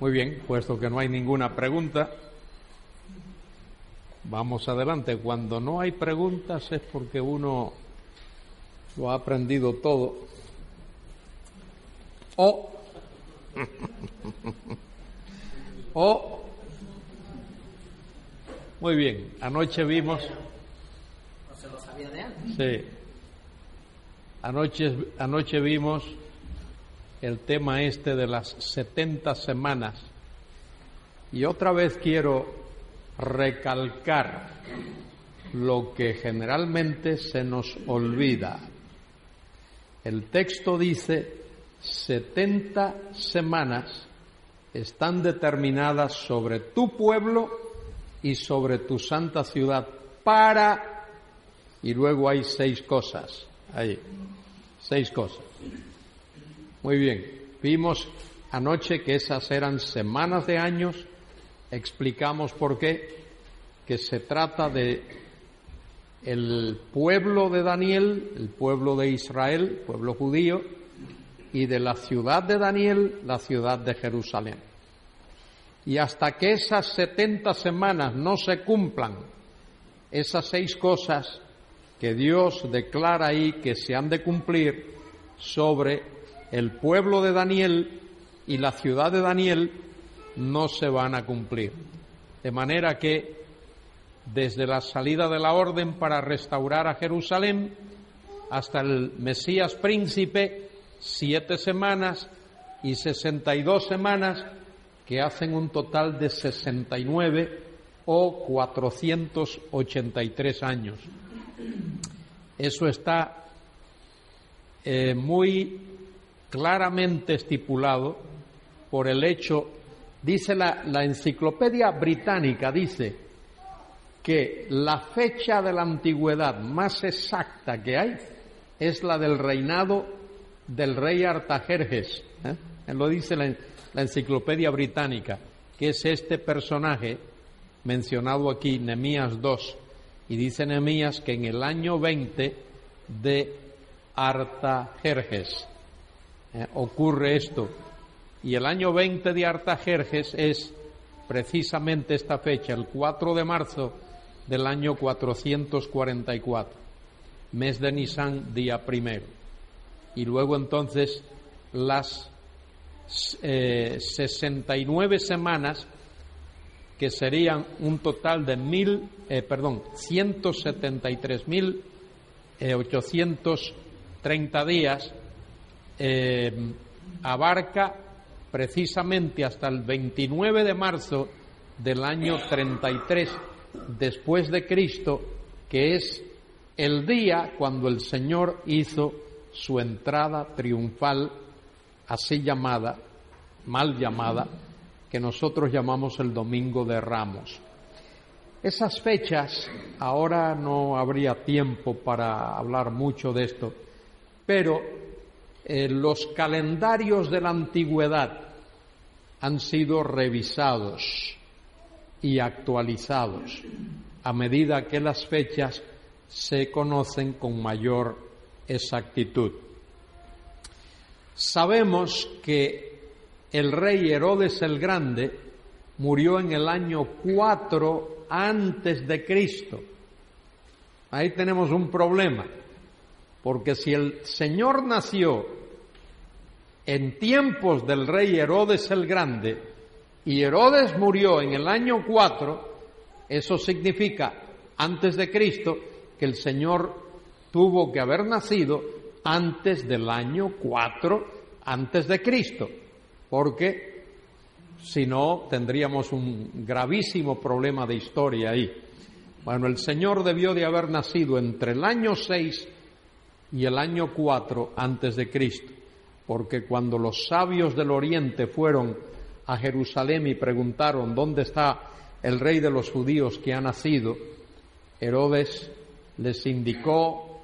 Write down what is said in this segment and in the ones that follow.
Muy bien, puesto que no hay ninguna pregunta, vamos adelante. Cuando no hay preguntas es porque uno lo ha aprendido todo. O, o, muy bien, anoche vimos. ¿No se lo sabía de antes? Sí. Anoche, anoche vimos el tema este de las 70 semanas. Y otra vez quiero recalcar lo que generalmente se nos olvida. El texto dice 70 semanas están determinadas sobre tu pueblo y sobre tu santa ciudad para y luego hay seis cosas ahí seis cosas muy bien, vimos anoche que esas eran semanas de años, explicamos por qué, que se trata de el pueblo de Daniel, el pueblo de Israel, pueblo judío, y de la ciudad de Daniel, la ciudad de Jerusalén. Y hasta que esas setenta semanas no se cumplan, esas seis cosas que Dios declara ahí que se han de cumplir sobre el pueblo de Daniel y la ciudad de Daniel no se van a cumplir. De manera que desde la salida de la orden para restaurar a Jerusalén hasta el Mesías príncipe, siete semanas y sesenta y dos semanas, que hacen un total de sesenta y nueve o cuatrocientos ochenta y tres años. Eso está eh, muy claramente estipulado por el hecho, dice la, enciclopedia británica, dice que la fecha de la antigüedad más exacta que hay es la del reinado del rey Artajerjes. ¿eh? Lo dice la, la enciclopedia británica, que es este personaje mencionado aquí, Nemías 2, y dice Nemías que en el año 20 de Artajerjes eh, ocurre esto. Y el año 20 de Artajerjes es precisamente esta fecha, el 4 de marzo del año 444, mes de Nisan, día primero. Y luego entonces las eh, 69 semanas, que serían un total de mil, eh, perdón, 173.830 días, eh, abarca precisamente hasta el 29 de marzo del año 33 después de Cristo, que es el día cuando el Señor hizo su entrada triunfal, así llamada, mal llamada, que nosotros llamamos el Domingo de Ramos. Esas fechas, ahora no habría tiempo para hablar mucho de esto, pero eh, los calendarios de la antigüedad han sido revisados y actualizados a medida que las fechas se conocen con mayor exactitud. Sabemos que el rey Herodes el Grande murió en el año 4 antes de Cristo. Ahí tenemos un problema, porque si el Señor nació en tiempos del rey Herodes el Grande, y Herodes murió en el año 4, eso significa antes de Cristo que el Señor tuvo que haber nacido antes del año 4 antes de Cristo, porque si no tendríamos un gravísimo problema de historia ahí. Bueno, el Señor debió de haber nacido entre el año 6 y el año 4 antes de Cristo porque cuando los sabios del oriente fueron a Jerusalén y preguntaron dónde está el rey de los judíos que ha nacido, Herodes les indicó,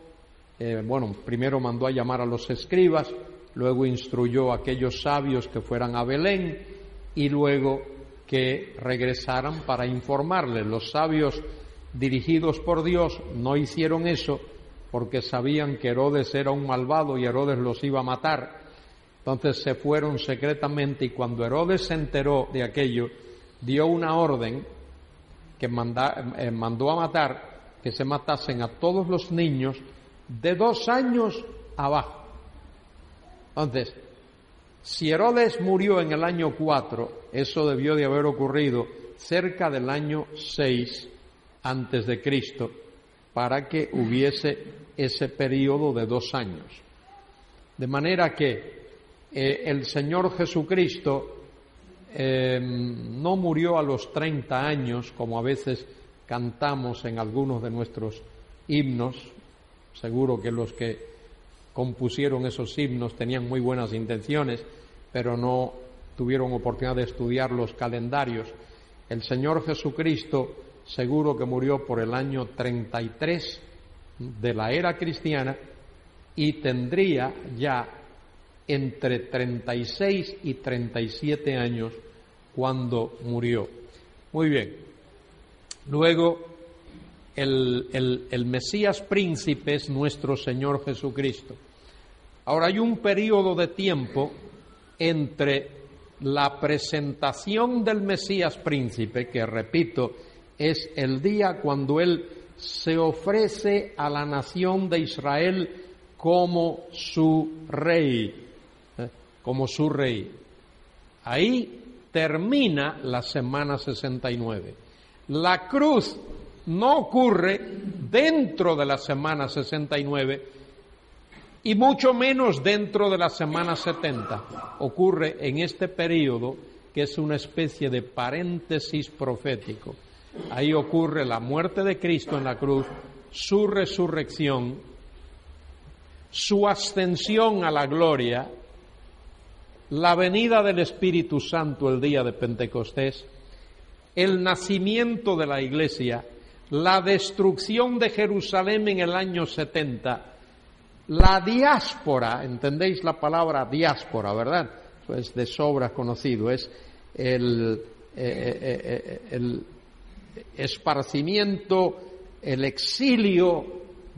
eh, bueno, primero mandó a llamar a los escribas, luego instruyó a aquellos sabios que fueran a Belén y luego que regresaran para informarles. Los sabios dirigidos por Dios no hicieron eso porque sabían que Herodes era un malvado y Herodes los iba a matar Entonces se fueron secretamente y cuando Herodes se enteró de aquello, dio una orden que eh, mandó a matar, que se matasen a todos los niños de dos años abajo. Entonces, si Herodes murió en el año 4, eso debió de haber ocurrido cerca del año 6 antes de Cristo, para que hubiese ese periodo de dos años. De manera que eh, el Señor Jesucristo eh, no murió a los 30 años, como a veces cantamos en algunos de nuestros himnos. Seguro que los que compusieron esos himnos tenían muy buenas intenciones, pero no tuvieron oportunidad de estudiar los calendarios. El Señor Jesucristo seguro que murió por el año 33 de la era cristiana y tendría ya entre 36 y 37 años cuando murió. Muy bien. Luego, el, el, Mesías príncipe es nuestro Señor Jesucristo. Ahora hay un periodo de tiempo entre la presentación del Mesías príncipe, que repito, es el día cuando Él se ofrece a la nación de Israel como su rey. Como su rey. Ahí termina la semana 69. La cruz no ocurre dentro de la semana 69 y mucho menos dentro de la semana 70. Ocurre en este periodo que es una especie de paréntesis profético. Ahí ocurre la muerte de Cristo en la cruz, su resurrección, su ascensión a la gloria la venida del Espíritu Santo el día de Pentecostés, el nacimiento de la Iglesia, la destrucción de Jerusalén en el año 70, la diáspora, entendéis la palabra diáspora, ¿verdad? Pues de sobra conocido, es el, eh, eh, eh, el esparcimiento, el exilio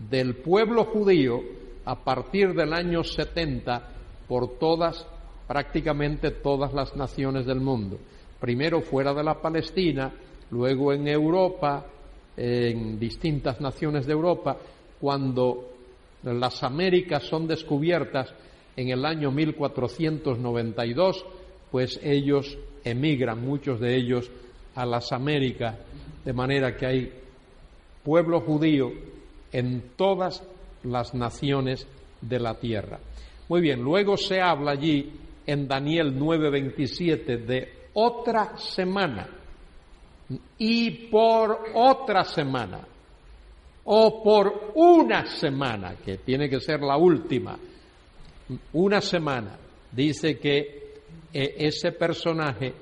del pueblo judío a partir del año 70 por todas prácticamente todas las naciones del mundo. Primero fuera de la Palestina, luego en Europa, en distintas naciones de Europa, cuando las Américas son descubiertas en el año 1492, pues ellos emigran, muchos de ellos, a las Américas, de manera que hay pueblo judío en todas las naciones de la tierra. Muy bien, luego se habla allí en Daniel 9:27 de otra semana. Y por otra semana o por una semana, que tiene que ser la última, una semana, dice que eh, ese personaje,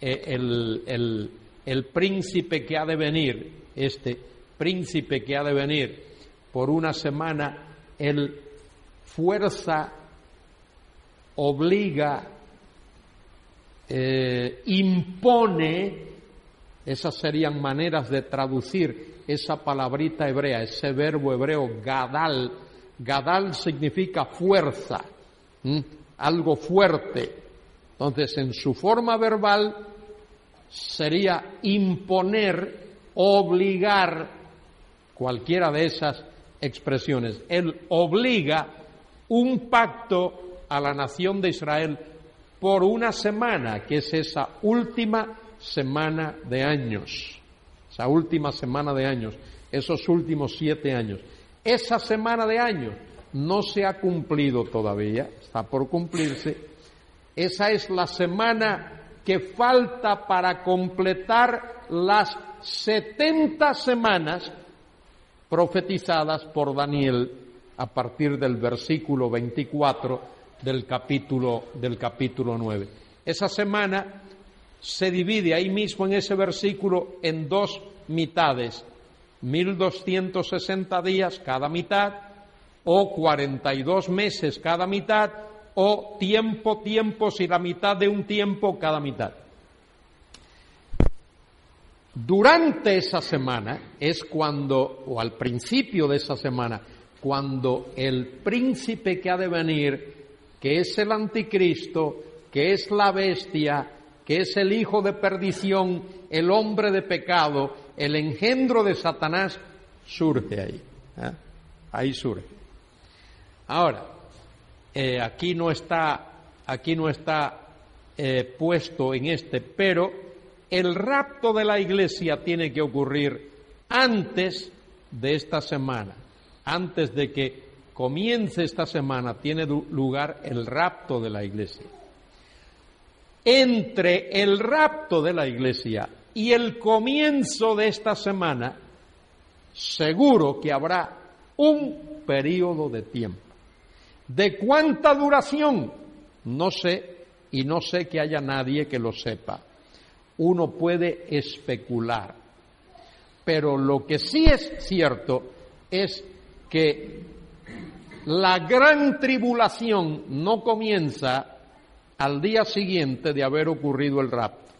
eh, el, el príncipe que ha de venir, este príncipe que ha de venir por una semana, él fuerza obliga, eh, impone, esas serían maneras de traducir esa palabrita hebrea, ese verbo hebreo gadal. Gadal significa fuerza, algo fuerte. Entonces, en su forma verbal sería imponer, obligar, cualquiera de esas expresiones. Él obliga un pacto a la nación de Israel por una semana, que es esa última semana de años, esa última semana de años, esos últimos siete años. Esa semana de años no se ha cumplido todavía, está por cumplirse. Esa es la semana que falta para completar las setenta semanas profetizadas por Daniel a partir del versículo 24 del capítulo, del capítulo 9. Esa semana se divide ahí mismo en ese versículo en dos mitades, 1260 días cada mitad, o 42 meses cada mitad, o tiempo, tiempos y la mitad de un tiempo cada mitad. Durante esa semana es cuando, o al principio de esa semana, cuando el príncipe que ha de venir que es el anticristo, que es la bestia, que es el hijo de perdición, el hombre de pecado, el engendro de Satanás, surge ahí. ¿eh? Ahí surge. Ahora, eh, aquí no está, aquí no está eh, puesto en este, pero el rapto de la iglesia tiene que ocurrir antes de esta semana, antes de que comience esta semana, tiene lugar el rapto de la iglesia. Entre el rapto de la iglesia y el comienzo de esta semana, seguro que habrá un periodo de tiempo. ¿De cuánta duración? No sé, y no sé que haya nadie que lo sepa. Uno puede especular. Pero lo que sí es cierto es que la gran tribulación no comienza al día siguiente de haber ocurrido el rapto.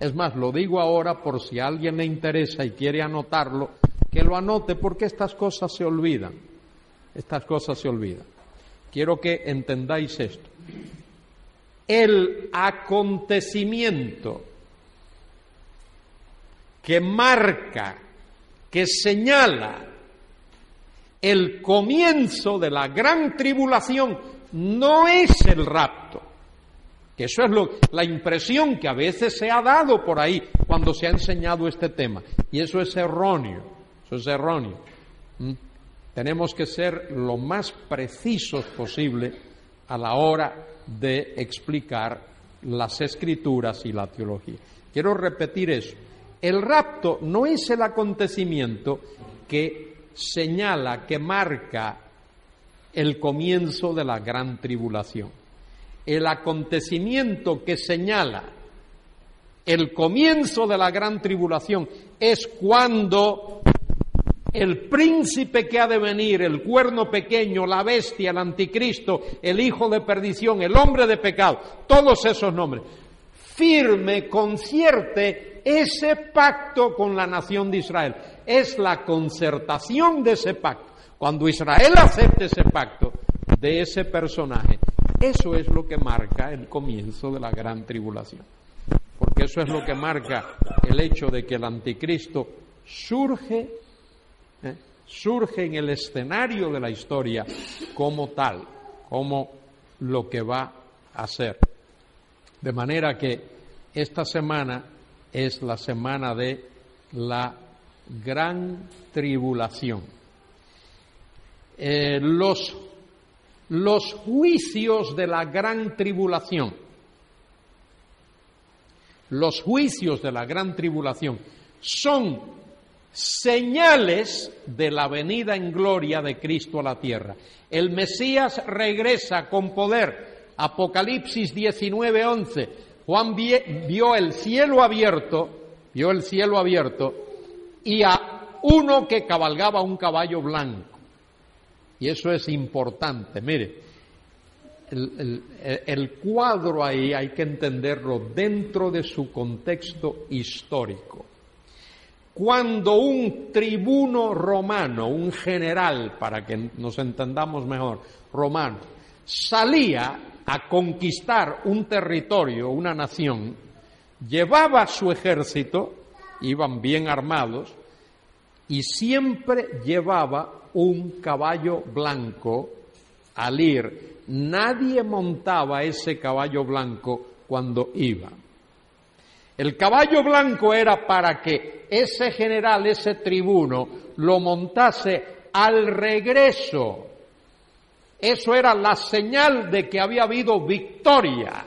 Es más, lo digo ahora por si a alguien le interesa y quiere anotarlo, que lo anote porque estas cosas se olvidan. Estas cosas se olvidan. Quiero que entendáis esto. El acontecimiento que marca, que señala el comienzo de la gran tribulación no es el rapto. Que eso es lo, la impresión que a veces se ha dado por ahí cuando se ha enseñado este tema. Y eso es erróneo. Eso es erróneo. ¿Mm? Tenemos que ser lo más precisos posible a la hora de explicar las escrituras y la teología. Quiero repetir eso. El rapto no es el acontecimiento que señala, que marca el comienzo de la gran tribulación. El acontecimiento que señala el comienzo de la gran tribulación es cuando el príncipe que ha de venir, el cuerno pequeño, la bestia, el anticristo, el hijo de perdición, el hombre de pecado, todos esos nombres, firme, concierte ese pacto con la nación de Israel. Es la concertación de ese pacto. Cuando Israel acepte ese pacto de ese personaje, eso es lo que marca el comienzo de la gran tribulación. Porque eso es lo que marca el hecho de que el anticristo surge ¿eh? surge en el escenario de la historia como tal, como lo que va a ser. De manera que esta semana es la semana de la gran tribulación. Eh, los, los juicios de la gran tribulación, los juicios de la gran tribulación son señales de la venida en gloria de Cristo a la tierra. El Mesías regresa con poder. Apocalipsis 19:11. Juan vio el cielo abierto, vio el cielo abierto y a uno que cabalgaba un caballo blanco. Y eso es importante. Mire, el, cuadro ahí hay que entenderlo dentro de su contexto histórico cuando un tribuno romano, un general, para que nos entendamos mejor, romano, salía a conquistar un territorio, una nación, llevaba su ejército, iban bien armados, y siempre llevaba un caballo blanco al ir. Nadie montaba ese caballo blanco cuando iba. El caballo blanco era para que ese general, ese tribuno, lo montase al regreso. Eso era la señal de que había habido victoria.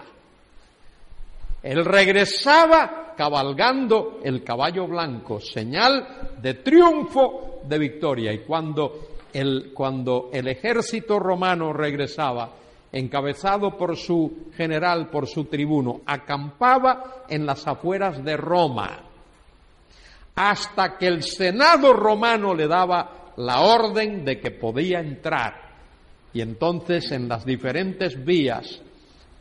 Él regresaba cabalgando el caballo blanco, señal de triunfo, de victoria. Y cuando el, cuando el ejército romano regresaba, encabezado por su general, por su tribuno, acampaba en las afueras de Roma, hasta que el Senado romano le daba la orden de que podía entrar. Y entonces en las diferentes vías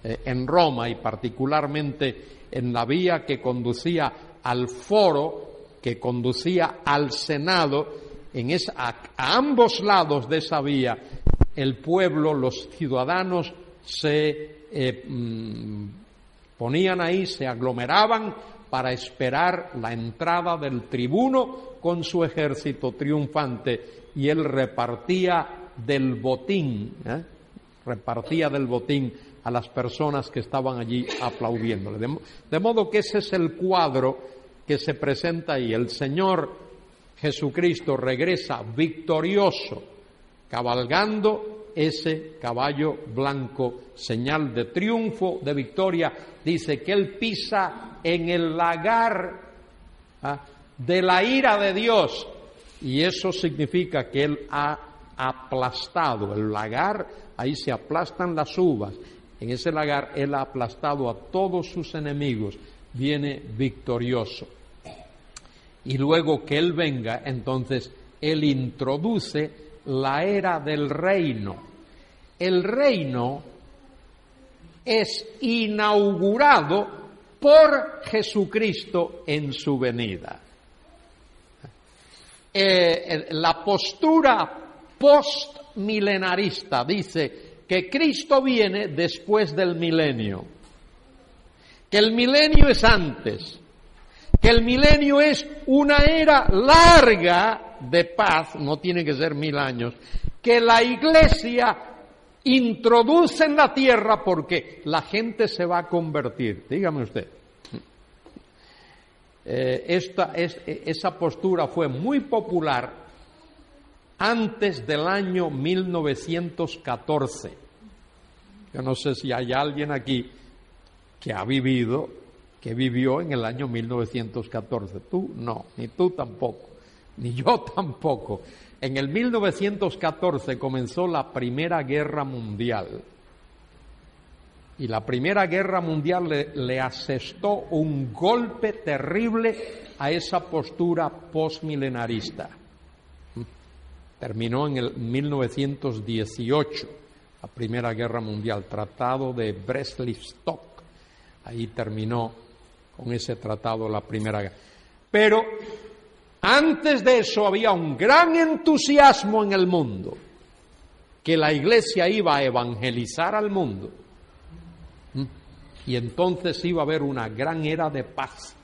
eh, en Roma y particularmente en la vía que conducía al foro, que conducía al Senado, en esa, a ambos lados de esa vía el pueblo, los ciudadanos se eh, mm, ponían ahí, se aglomeraban para esperar la entrada del tribuno con su ejército triunfante y él repartía del botín, ¿eh? repartía del botín a las personas que estaban allí aplaudiéndole. De, modo que ese es el cuadro que se presenta ahí. El Señor Jesucristo regresa victorioso, cabalgando ese caballo blanco, señal de triunfo, de victoria. Dice que Él pisa en el lagar ¿ah? de la ira de Dios. Y eso significa que Él ha aplastado el lagar, ahí se aplastan las uvas en ese lagar Él ha aplastado a todos sus enemigos, viene victorioso. Y luego que Él venga, entonces Él introduce la era del reino. El reino es inaugurado por Jesucristo en su venida. Eh, la postura postmilenarista dice que Cristo viene después del milenio, que el milenio es antes, que el milenio es una era larga de paz, no tiene que ser mil años, que la iglesia introduce en la tierra porque la gente se va a convertir. Dígame usted. Eh, esta, es, esa postura fue muy popular antes del año 1914. Yo no sé si hay alguien aquí que ha vivido, que vivió en el año 1914. Tú no, ni tú tampoco, ni yo tampoco. En el 1914 comenzó la Primera Guerra Mundial. Y la Primera Guerra Mundial le, le asestó un golpe terrible a esa postura postmilenarista terminó en el 1918, la Primera Guerra Mundial, Tratado de Brest-Litovsk. Ahí terminó con ese tratado la Primera Guerra. Pero antes de eso había un gran entusiasmo en el mundo, que la Iglesia iba a evangelizar al mundo. ¿Mm? Y entonces iba a haber una gran era de paz.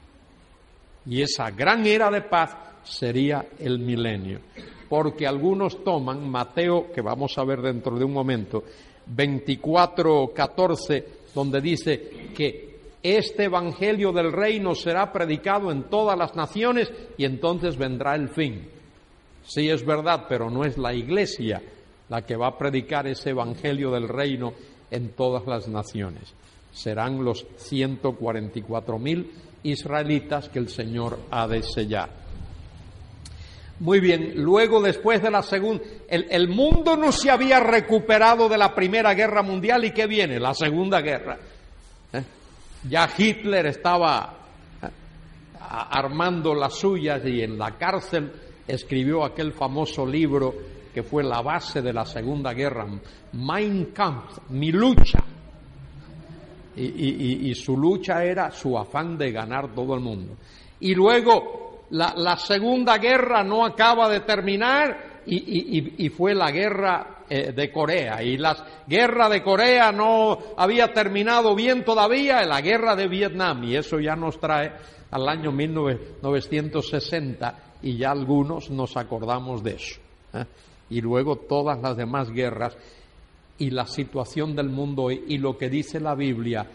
Y esa gran era de paz sería el milenio porque algunos toman Mateo, que vamos a ver dentro de un momento, 24, 14, donde dice que este Evangelio del Reino será predicado en todas las naciones y entonces vendrá el fin. Sí es verdad, pero no es la Iglesia la que va a predicar ese Evangelio del Reino en todas las naciones. Serán los 144 mil israelitas que el Señor ha de sellar. Muy bien, luego después de la segunda, el, mundo no se había recuperado de la Primera Guerra Mundial y ¿qué viene? La Segunda Guerra. ¿Eh? Ya Hitler estaba ¿eh? armando las suyas y en la cárcel escribió aquel famoso libro que fue la base de la Segunda Guerra, Mein Kampf, mi lucha. y su lucha era su afán de ganar todo el mundo. Y luego la, Segunda Guerra no acaba de terminar y, fue la guerra eh, de Corea. Y la guerra de Corea no había terminado bien todavía, la guerra de Vietnam. Y eso ya nos trae al año 1960 y ya algunos nos acordamos de eso. ¿eh? Y luego todas las demás guerras y la situación del mundo y lo que dice la Biblia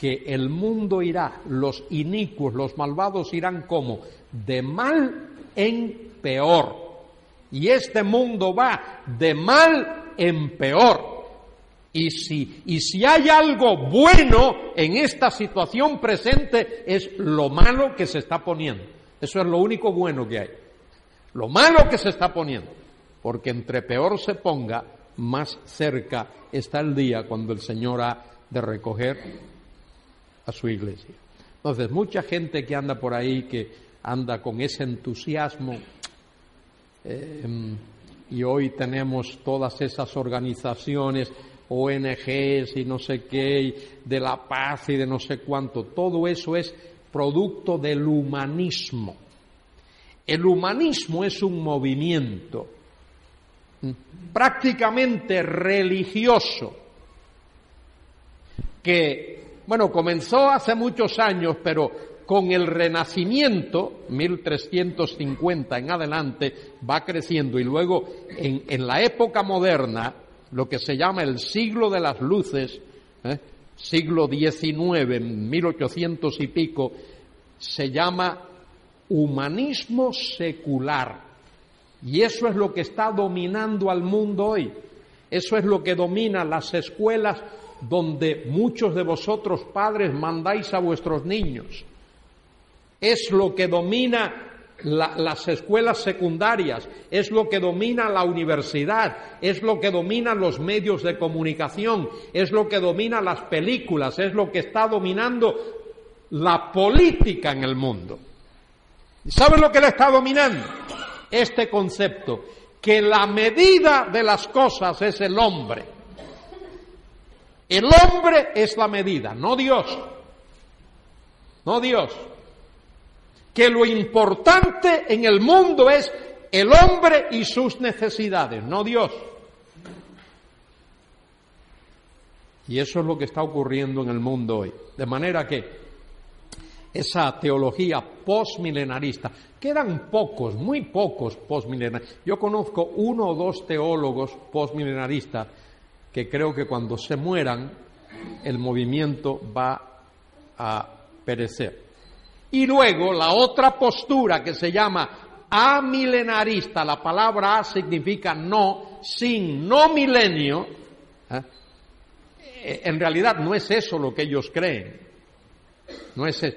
que el mundo irá, los inicuos, los malvados irán como de mal en peor. Y este mundo va de mal en peor. Y si, y si hay algo bueno en esta situación presente es lo malo que se está poniendo. Eso es lo único bueno que hay. Lo malo que se está poniendo. Porque entre peor se ponga, más cerca está el día cuando el Señor ha de recoger a su iglesia. Entonces, mucha gente que anda por ahí, que anda con ese entusiasmo, eh, y hoy tenemos todas esas organizaciones, ONGs y no sé qué, de la paz y de no sé cuánto, todo eso es producto del humanismo. El humanismo es un movimiento prácticamente religioso que, bueno, comenzó hace muchos años, pero con el Renacimiento, 1350 en adelante, va creciendo y luego en, la época moderna, lo que se llama el siglo de las luces, ¿eh? siglo XIX, 1800 y pico, se llama humanismo secular. Y eso es lo que está dominando al mundo hoy. Eso es lo que domina las escuelas donde muchos de vosotros padres mandáis a vuestros niños. Es lo que domina las escuelas secundarias, es lo que domina la universidad, es lo que domina los medios de comunicación, es lo que domina las películas, es lo que está dominando la política en el mundo. ¿Saben lo que le está dominando? Este concepto, que la medida de las cosas es el hombre. El hombre es la medida, no Dios. No Dios. Que lo importante en el mundo es el hombre y sus necesidades, no Dios. Y eso es lo que está ocurriendo en el mundo hoy. De manera que esa teología postmilenarista. Quedan pocos, muy pocos postmilenaristas. Yo conozco uno o dos teólogos postmilenaristas que creo que cuando se mueran el movimiento va a perecer. Y luego la otra postura que se llama amilenarista, la palabra a significa no, sin, no milenio, ¿eh? en realidad no es eso lo que ellos creen. No es eso.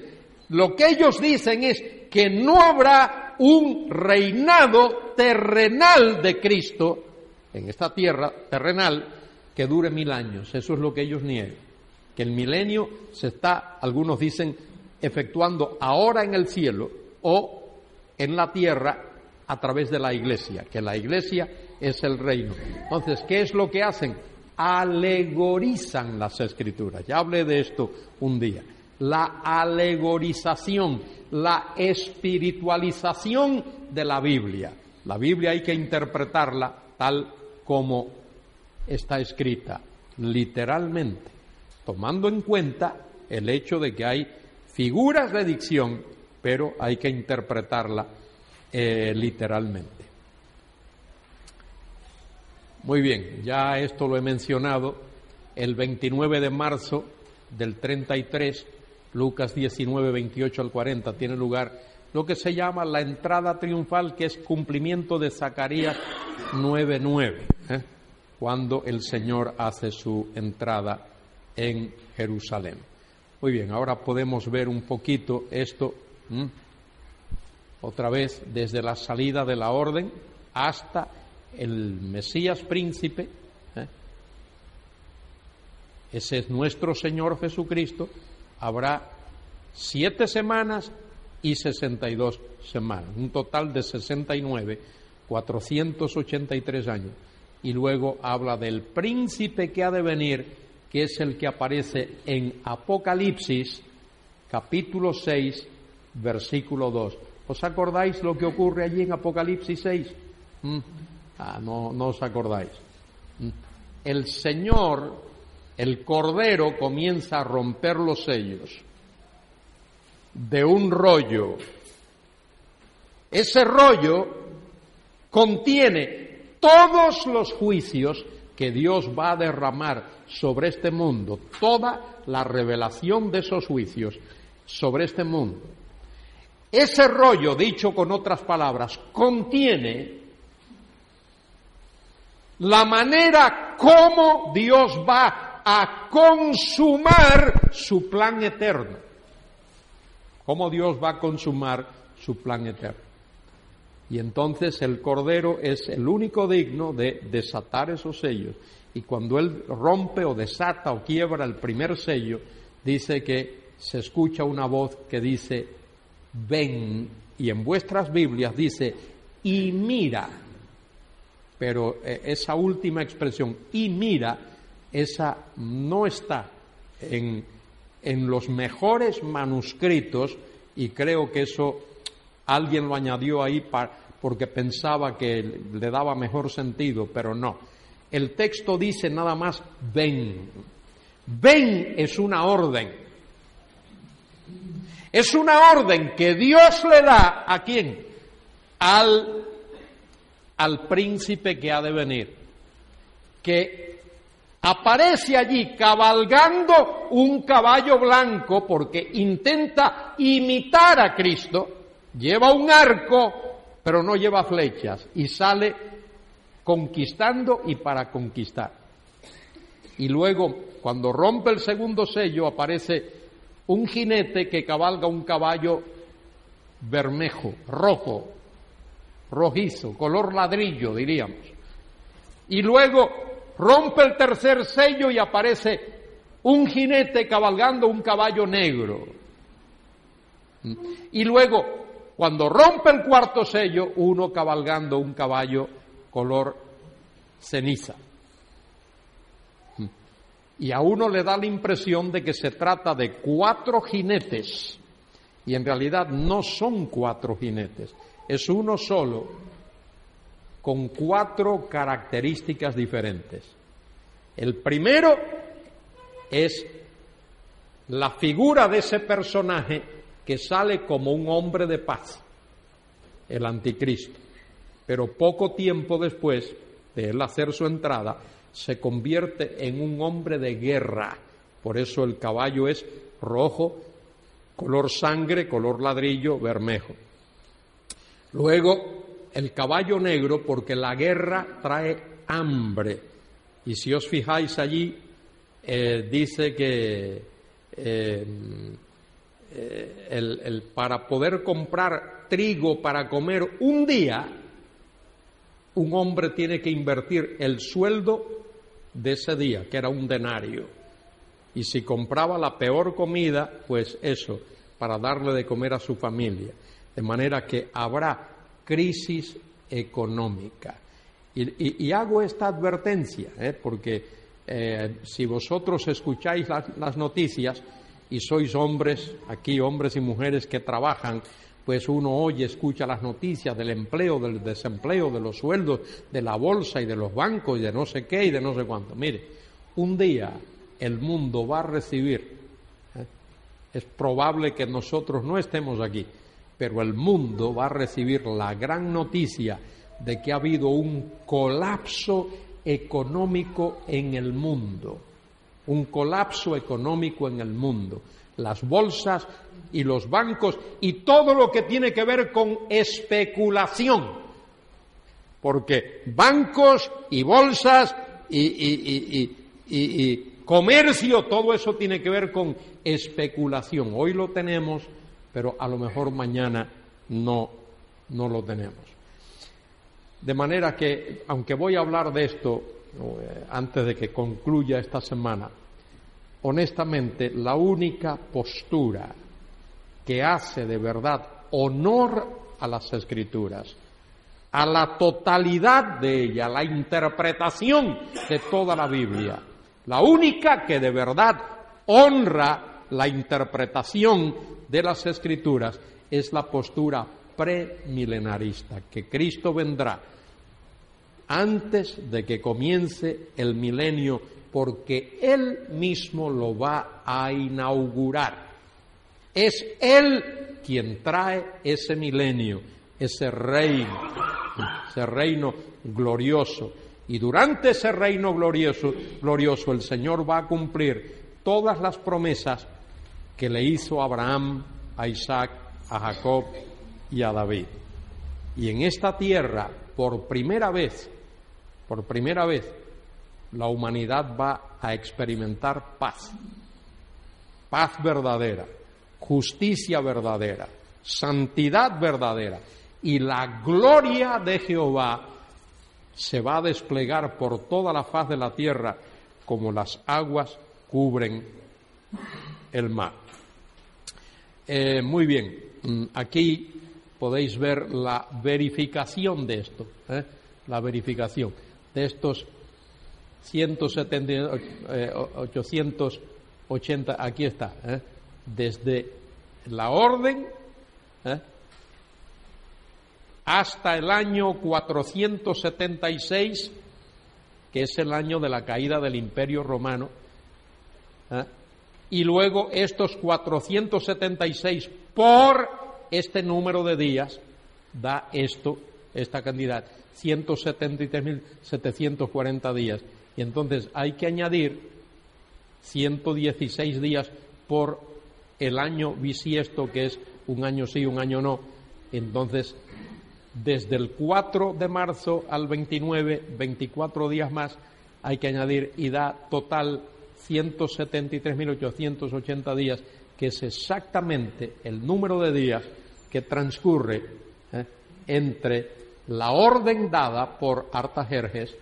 Lo que ellos dicen es que no habrá un reinado terrenal de Cristo en esta tierra terrenal que dure mil años. Eso es lo que ellos niegan. Que el milenio se está, algunos dicen, efectuando ahora en el cielo o en la tierra a través de la iglesia, que la iglesia es el reino. Entonces, ¿qué es lo que hacen? Alegorizan las escrituras. Ya hablé de esto un día la alegorización, la espiritualización de la Biblia. La Biblia hay que interpretarla tal como está escrita, literalmente, tomando en cuenta el hecho de que hay figuras de dicción, pero hay que interpretarla eh, literalmente. Muy bien, ya esto lo he mencionado, el 29 de marzo del 33 Lucas 19, 28 al 40, tiene lugar lo que se llama la entrada triunfal, que es cumplimiento de Zacarías 9, 9, ¿eh? cuando el Señor hace su entrada en Jerusalén. Muy bien, ahora podemos ver un poquito esto, otra vez desde la salida de la orden hasta el Mesías príncipe. ¿eh? Ese es nuestro Señor Jesucristo habrá siete semanas y sesenta y dos semanas, un total de sesenta y nueve, cuatrocientos ochenta y tres años. Y luego habla del príncipe que ha de venir, que es el que aparece en Apocalipsis, capítulo 6, versículo 2. ¿Os acordáis lo que ocurre allí en Apocalipsis 6? ¿Mm? Ah, no, no os acordáis. ¿Mm? El Señor el Cordero comienza a romper los sellos de un rollo. Ese rollo contiene todos los juicios que Dios va a derramar sobre este mundo, toda la revelación de esos juicios sobre este mundo. Ese rollo, dicho con otras palabras, contiene la manera como Dios va a consumar su plan eterno. ¿Cómo Dios va a consumar su plan eterno? Y entonces el Cordero es el único digno de desatar esos sellos. Y cuando Él rompe o desata o quiebra el primer sello, dice que se escucha una voz que dice, ven, y en vuestras Biblias dice, y mira. Pero eh, esa última expresión, y mira, esa no está en, los mejores manuscritos y creo que eso alguien lo añadió ahí porque pensaba que le daba mejor sentido, pero no. El texto dice nada más ven. Ven es una orden. Es una orden que Dios le da a quién? Al, al príncipe que ha de venir. Que aparece allí cabalgando un caballo blanco porque intenta imitar a Cristo, lleva un arco, pero no lleva flechas y sale conquistando y para conquistar. Y luego, cuando rompe el segundo sello, aparece un jinete que cabalga un caballo bermejo, rojo, rojizo, color ladrillo, diríamos. Y luego rompe el tercer sello y aparece un jinete cabalgando un caballo negro. Y luego, cuando rompe el cuarto sello, uno cabalgando un caballo color ceniza y a uno le da la impresión de que se trata de cuatro jinetes y en realidad no son cuatro jinetes, es uno solo con cuatro características diferentes. El primero es la figura de ese personaje que sale como un hombre de paz, el anticristo. Pero poco tiempo después de él hacer su entrada, se convierte en un hombre de guerra. Por eso el caballo es rojo, color sangre, color ladrillo, bermejo. Luego, el caballo negro, porque la guerra trae hambre. Y si os fijáis allí, eh, dice que eh, eh, el, para poder comprar trigo para comer un día, un hombre tiene que invertir el sueldo de ese día, que era un denario. Y si compraba la peor comida, pues eso, para darle de comer a su familia. De manera que habrá crisis económica. Y, hago esta advertencia, ¿eh? porque eh, si vosotros escucháis las noticias y sois hombres, aquí hombres y mujeres que trabajan, pues uno oye, escucha las noticias del empleo, del desempleo, de los sueldos, de la bolsa y de los bancos y de no sé qué y de no sé cuánto. Mire, un día el mundo va a recibir, ¿eh? es probable que nosotros no estemos aquí, pero el mundo va a recibir la gran noticia de que ha habido un colapso económico en el mundo, un colapso económico en el mundo las bolsas y los bancos y todo lo que tiene que ver con especulación. Porque bancos y bolsas y, comercio, todo eso tiene que ver con especulación. Hoy lo tenemos, pero a lo mejor mañana no, no lo tenemos. De manera que, aunque voy a hablar de esto antes de que concluya esta semana, honestamente, la única postura que hace de verdad honor a las escrituras, a la totalidad de ella, la interpretación de toda la Biblia, la única que de verdad honra la interpretación de las escrituras es la postura premilenarista, que Cristo vendrá antes de que comience el milenio porque Él mismo lo va a inaugurar. Es Él quien trae ese milenio, ese reino, ese reino glorioso. Y durante ese reino glorioso, glorioso el Señor va a cumplir todas las promesas que le hizo a Abraham, a Isaac, a Jacob y a David. Y en esta tierra, por primera vez, por primera vez, la humanidad va a experimentar paz, paz verdadera, justicia verdadera, santidad verdadera y la gloria de Jehová se va a desplegar por toda la faz de la tierra como las aguas cubren el mar. Eh, muy bien, mm, aquí podéis ver la verificación de esto, ¿eh? la verificación de estos 170, 880, eh, aquí está, ¿eh? desde la orden ¿eh? hasta el año 476, que es el año de la caída del Imperio Romano, ¿eh? y luego estos 476 por este número de días da esto, esta cantidad, 173.740 días. Y entonces hay que añadir 116 días por el año bisiesto, que es un año sí, un año no. Entonces, desde el 4 de marzo al 29, 24 días más, hay que añadir y da total 173.880 días, que es exactamente el número de días que transcurre ¿eh? entre la orden dada por Artajerjes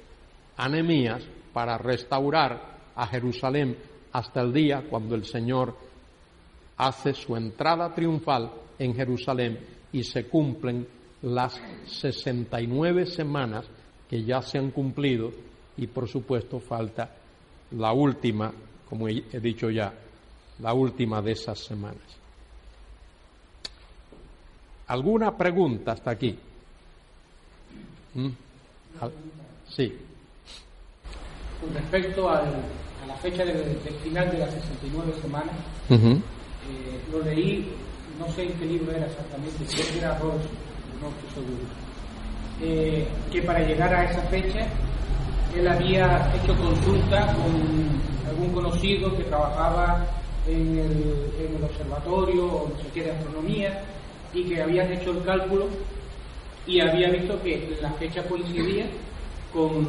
a Nehemías para restaurar a Jerusalén hasta el día cuando el Señor hace su entrada triunfal en Jerusalén y se cumplen las 69 semanas que ya se han cumplido y por supuesto falta la última, como he dicho ya, la última de esas semanas. ¿Alguna pregunta hasta aquí? ¿Mm? Sí. Con respecto a la fecha del, final de las 69 semanas, eh, lo leí, no sé en qué libro era exactamente, creo que era Ross, no estoy seguro, eh, que para llegar a esa fecha él había hecho consulta con algún conocido que trabajaba en el, observatorio o no sé qué de astronomía y que habían hecho el cálculo y había visto que la fecha coincidía con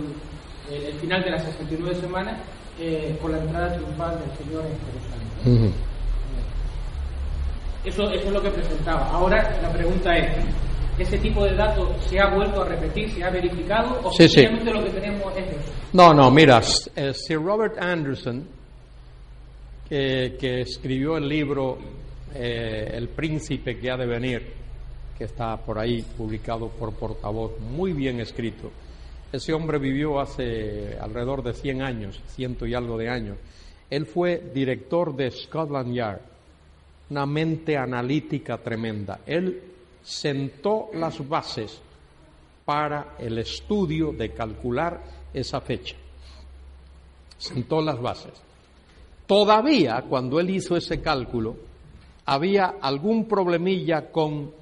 el final de las 69 semanas eh, con la entrada triunfal del Señor en Jerusalén. eso, eso es lo que presentaba. Ahora la pregunta es, ese tipo de datos se ha vuelto a repetir, se ha verificado o simplemente lo que tenemos es eso? No, no, mira, eh, Sir Robert Anderson, que, escribió el libro eh, El príncipe que ha de venir, que está por ahí publicado por portavoz, muy bien escrito. Ese hombre vivió hace alrededor de 100 años, ciento y algo de años. Él fue director de Scotland Yard, una mente analítica tremenda. Él sentó las bases para el estudio de calcular esa fecha. Sentó las bases. Todavía, cuando él hizo ese cálculo, había algún problemilla con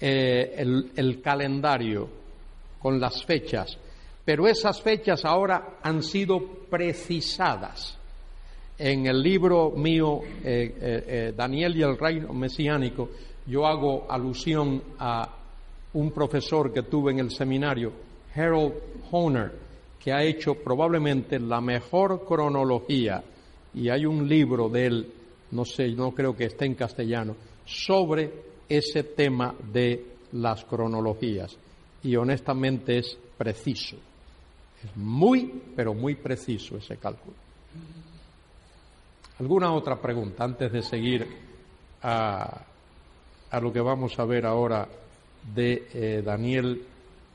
eh, el, calendario, con las fechas, pero esas fechas ahora han sido precisadas. En el libro mío, eh, eh, Daniel y el reino mesiánico, yo hago alusión a un profesor que tuve en el seminario, Harold Honer, que ha hecho probablemente la mejor cronología, y hay un libro de él, no sé, no creo que esté en castellano, sobre ese tema de las cronologías. Y honestamente es preciso. Es muy, pero muy preciso ese cálculo. ¿Alguna otra pregunta antes de seguir a a lo que vamos a ver ahora de eh, Daniel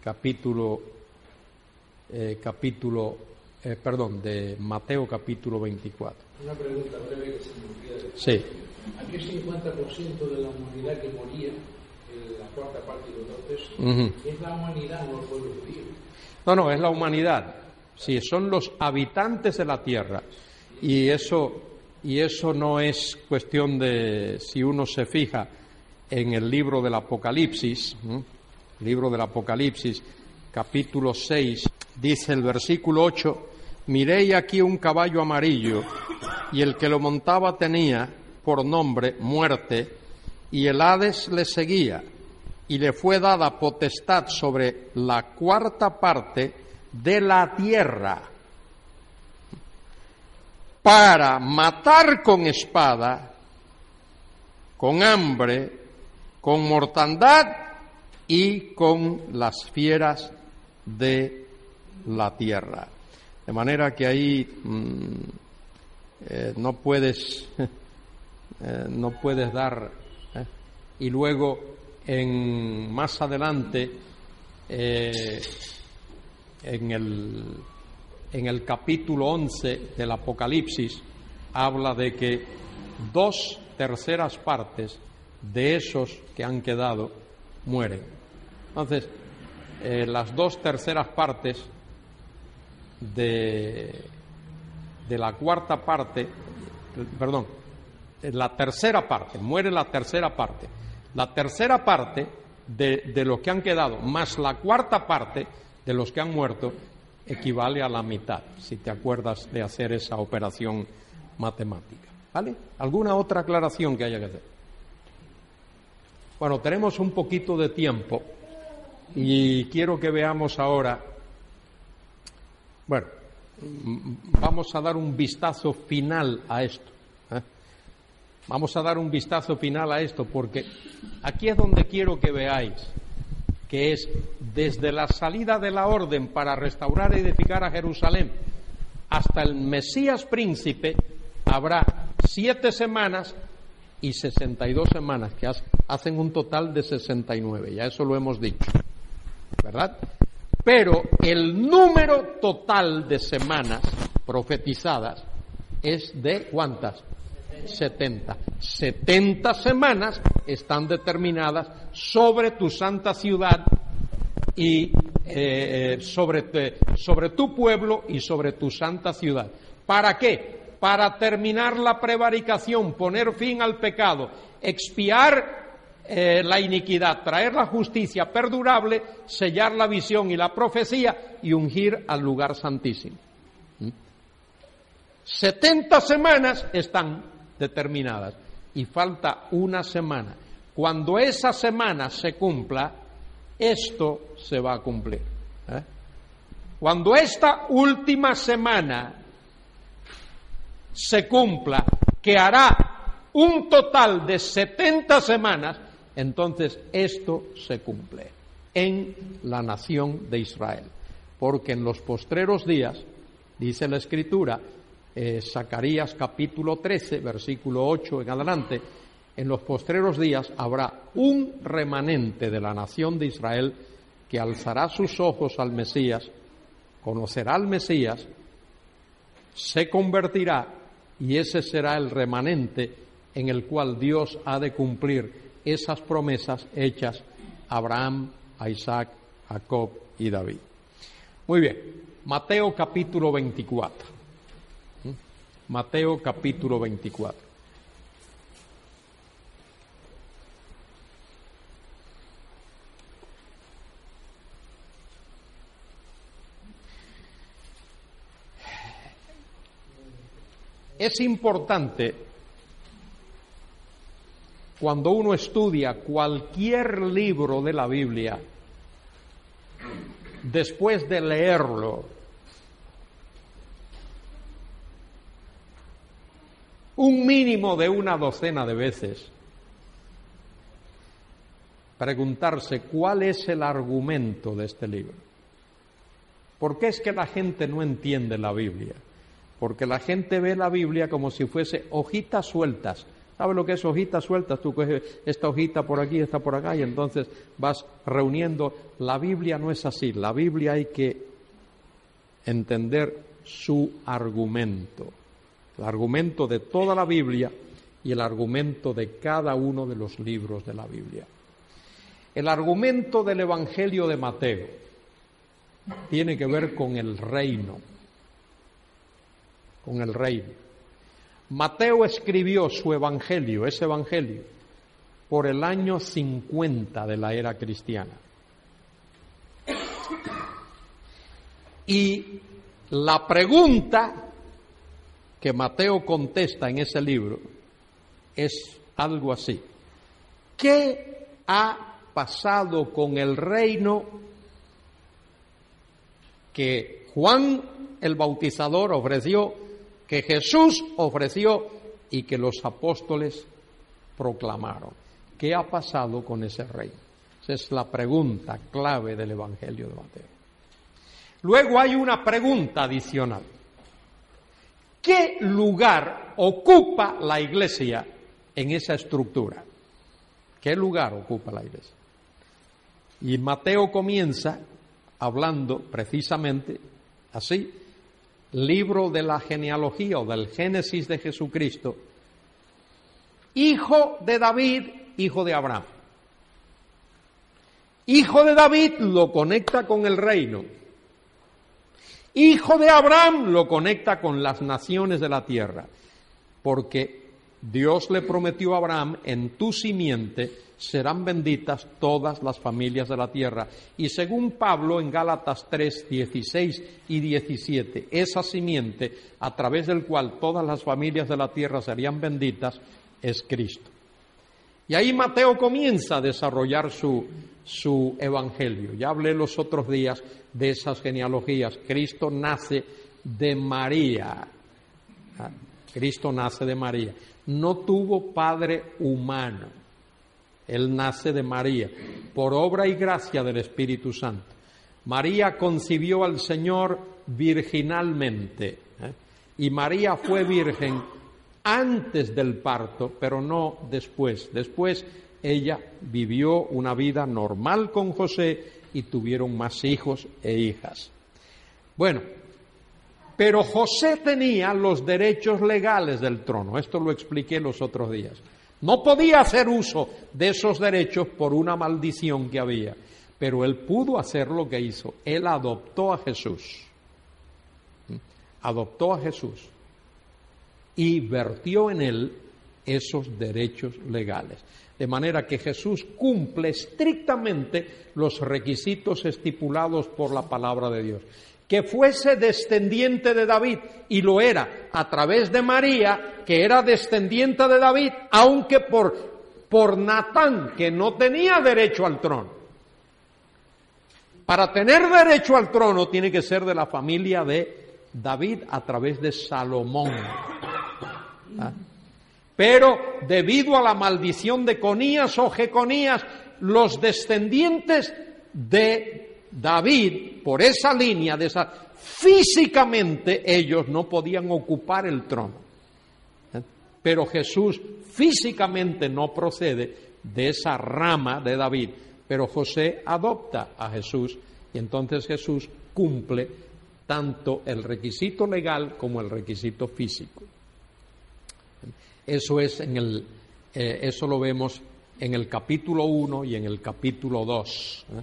capítulo eh, capítulo eh, perdón de Mateo capítulo 24. Una pregunta breve que se me olvida. Sí. Aquí el 50% de la humanidad que moría, en la cuarta parte de los ¿es la humanidad o el pueblo judío? No, no, es la humanidad. Sí, son los habitantes de la tierra. Y eso, y eso no es cuestión de si uno se fija en el libro del Apocalipsis, libro del Apocalipsis, capítulo 6, dice el versículo 8, miré aquí un caballo amarillo y el que lo montaba tenía por nombre muerte y el Hades le seguía y le fue dada potestad sobre la cuarta parte de la tierra para matar con espada, con hambre con mortandad y con las fieras de la tierra. De manera que ahí mm, eh, no puedes eh, no puedes dar ¿eh? y luego en más adelante en el en el capítulo 11 del Apocalipsis habla de que dos terceras partes de esos que han quedado mueren. Entonces, eh, las dos terceras partes de, de la cuarta parte perdón, la tercera parte, muere la tercera parte. La tercera parte de, de los que han quedado, más la cuarta parte de los que han muerto, equivale a la mitad, si te acuerdas de hacer esa operación matemática. ¿Vale? ¿Alguna otra aclaración que haya que hacer? Bueno, tenemos un poquito de tiempo y quiero que veamos ahora, bueno, vamos a dar un vistazo final a esto. Vamos a dar un vistazo final a esto porque aquí es donde quiero que veáis que es desde la salida de la orden para restaurar y edificar a Jerusalén hasta el Mesías príncipe, habrá siete semanas y sesenta y dos semanas, que hacen un total de sesenta y nueve, ya eso lo hemos dicho, ¿verdad? Pero el número total de semanas profetizadas es de cuántas? 70. 70 semanas están determinadas sobre tu santa ciudad y eh, sobre, sobre tu pueblo y sobre tu santa ciudad. ¿Para qué? Para terminar la prevaricación, poner fin al pecado, expiar eh, la iniquidad, traer la justicia perdurable, sellar la visión y la profecía y ungir al lugar santísimo. 70 ¿Mm? semanas están determinadas y falta una semana. Cuando esa semana se cumpla, esto se va a cumplir. ¿eh? Cuando esta última semana se cumpla, que hará un total de 70 semanas, entonces esto se cumple en la nación de Israel. Porque en los postreros días, dice la Escritura, eh, Zacarías capítulo 13, versículo 8 en adelante, en los postreros días habrá un remanente de la nación de Israel que alzará sus ojos al Mesías, conocerá al Mesías, se convertirá y ese será el remanente en el cual Dios ha de cumplir esas promesas hechas a Abraham, a Isaac, Jacob y David. Muy bien, Mateo capítulo 24. Mateo capítulo 24. Es importante cuando uno estudia cualquier libro de la Biblia, después de leerlo, un mínimo de una docena de veces, preguntarse cuál es el argumento de este libro. ¿Por qué es que la gente no entiende la Biblia? Porque la gente ve la Biblia como si fuese hojitas sueltas. ¿Sabes lo que es hojitas sueltas? Tú coges esta hojita por aquí, esta por acá, y entonces vas reuniendo. La Biblia no es así. La Biblia hay que entender su argumento el argumento de toda la Biblia y el argumento de cada uno de los libros de la Biblia. El argumento del Evangelio de Mateo tiene que ver con el reino, con el reino. Mateo escribió su Evangelio, ese Evangelio, por el año 50 de la era cristiana. Y la pregunta que Mateo contesta en ese libro es algo así. ¿Qué ha pasado con el reino que Juan el Bautizador ofreció, que Jesús ofreció y que los apóstoles proclamaron? ¿Qué ha pasado con ese reino? Esa es la pregunta clave del Evangelio de Mateo. Luego hay una pregunta adicional. ¿Qué lugar ocupa la iglesia en esa estructura? ¿Qué lugar ocupa la iglesia? Y Mateo comienza hablando precisamente así, libro de la genealogía o del Génesis de Jesucristo, hijo de David, hijo de Abraham. Hijo de David lo conecta con el reino Hijo de Abraham lo conecta con las naciones de la tierra. porque Dios le prometió a Abraham, en tu simiente serán benditas todas las familias de la tierra. Y según Pablo en Gálatas 3, 16 y 17, esa simiente a través del cual todas las familias de la tierra serían benditas es Cristo. Y ahí Mateo comienza a desarrollar su, su evangelio. Ya hablé los otros días de esas genealogías. Cristo nace de María. Ah, Cristo nace de María. No tuvo padre humano. Él nace de María, por obra y gracia del Espíritu Santo. María concibió al Señor virginalmente. ¿eh? Y María fue virgen antes del parto, pero no después. Después ella vivió una vida normal con José y tuvieron más hijos e hijas. Bueno, pero José tenía los derechos legales del trono, esto lo expliqué los otros días. No podía hacer uso de esos derechos por una maldición que había, pero él pudo hacer lo que hizo. Él adoptó a Jesús. ¿Mm? Adoptó a Jesús y vertió en él esos derechos legales. De manera que Jesús cumple estrictamente los requisitos estipulados por la palabra de Dios. Que fuese descendiente de David, y lo era a través de María, que era descendiente de David, aunque por, por Natán, que no tenía derecho al trono. Para tener derecho al trono tiene que ser de la familia de David a través de Salomón. ¿Ah? Pero debido a la maldición de Conías o Jeconías, los descendientes de David, por esa línea, de esa, físicamente ellos no podían ocupar el trono. ¿Eh? Pero Jesús físicamente no procede de esa rama de David, pero José adopta a Jesús y entonces Jesús cumple tanto el requisito legal como el requisito físico. Eso es en el, eh, eso lo vemos en el capítulo 1 y en el capítulo 2. ¿eh?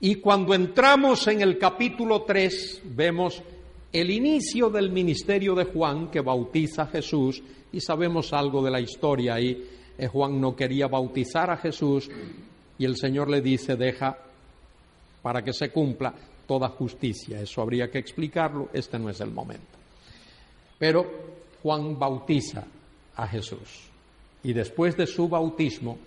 Y cuando entramos en el capítulo 3, vemos el inicio del ministerio de Juan que bautiza a Jesús y sabemos algo de la historia ahí. Eh, Juan no quería bautizar a Jesús y el Señor le dice, deja para que se cumpla toda justicia. Eso habría que explicarlo, este no es el momento. Pero Juan bautiza a Jesús. Y después de su bautismo,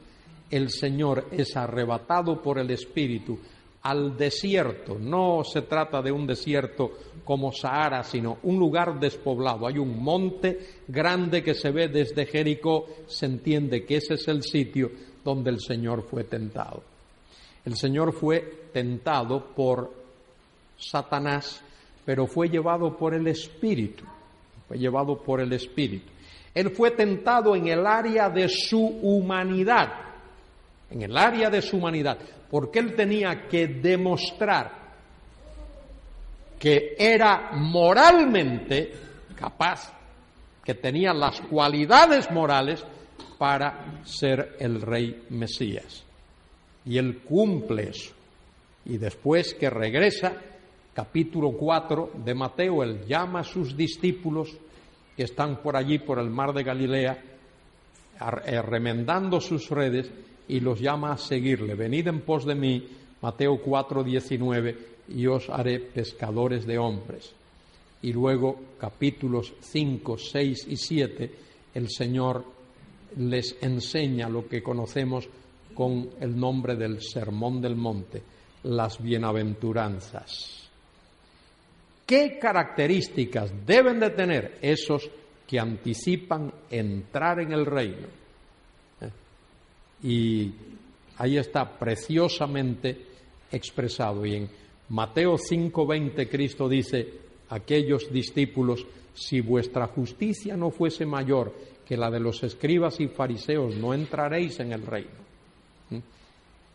el Señor es arrebatado por el Espíritu al desierto. No se trata de un desierto como Sahara, sino un lugar despoblado. Hay un monte grande que se ve desde Jericó. Se entiende que ese es el sitio donde el Señor fue tentado. El Señor fue tentado por Satanás, pero fue llevado por el Espíritu. Fue llevado por el Espíritu. Él fue tentado en el área de su humanidad, en el área de su humanidad, porque él tenía que demostrar que era moralmente capaz, que tenía las cualidades morales para ser el rey Mesías. Y él cumple eso. Y después que regresa, capítulo 4 de Mateo, él llama a sus discípulos que están por allí, por el mar de Galilea, eh, remendando sus redes y los llama a seguirle. Venid en pos de mí, Mateo 4, 19, y os haré pescadores de hombres. Y luego, capítulos 5, 6 y 7, el Señor les enseña lo que conocemos con el nombre del Sermón del Monte, las bienaventuranzas. ¿Qué características deben de tener esos que anticipan entrar en el reino? ¿Eh? Y ahí está preciosamente expresado. Y en Mateo 5:20 Cristo dice, aquellos discípulos, si vuestra justicia no fuese mayor que la de los escribas y fariseos, no entraréis en el reino. ¿Eh?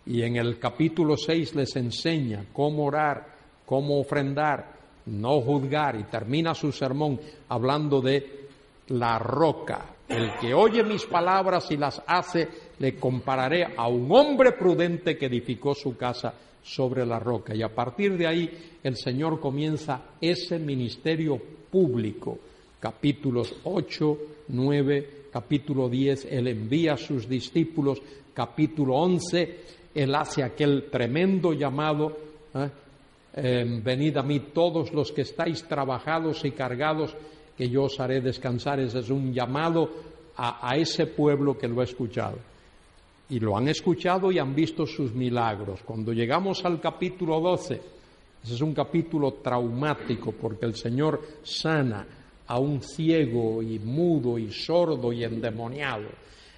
Y en el capítulo 6 les enseña cómo orar, cómo ofrendar, no juzgar, y termina su sermón hablando de la roca. El que oye mis palabras y las hace, le compararé a un hombre prudente que edificó su casa sobre la roca. Y a partir de ahí el Señor comienza ese ministerio público, capítulos 8, 9, capítulo 10, Él envía a sus discípulos, capítulo 11, Él hace aquel tremendo llamado, ¿eh? Em, venid a mí todos los que estáis trabajados y cargados, que yo os haré descansar. Ese es un llamado a, ese pueblo que lo ha escuchado. Y lo han escuchado y han visto sus milagros. Cuando llegamos al capítulo 12, ese es un capítulo traumático porque el Señor sana a un ciego y mudo y sordo y endemoniado.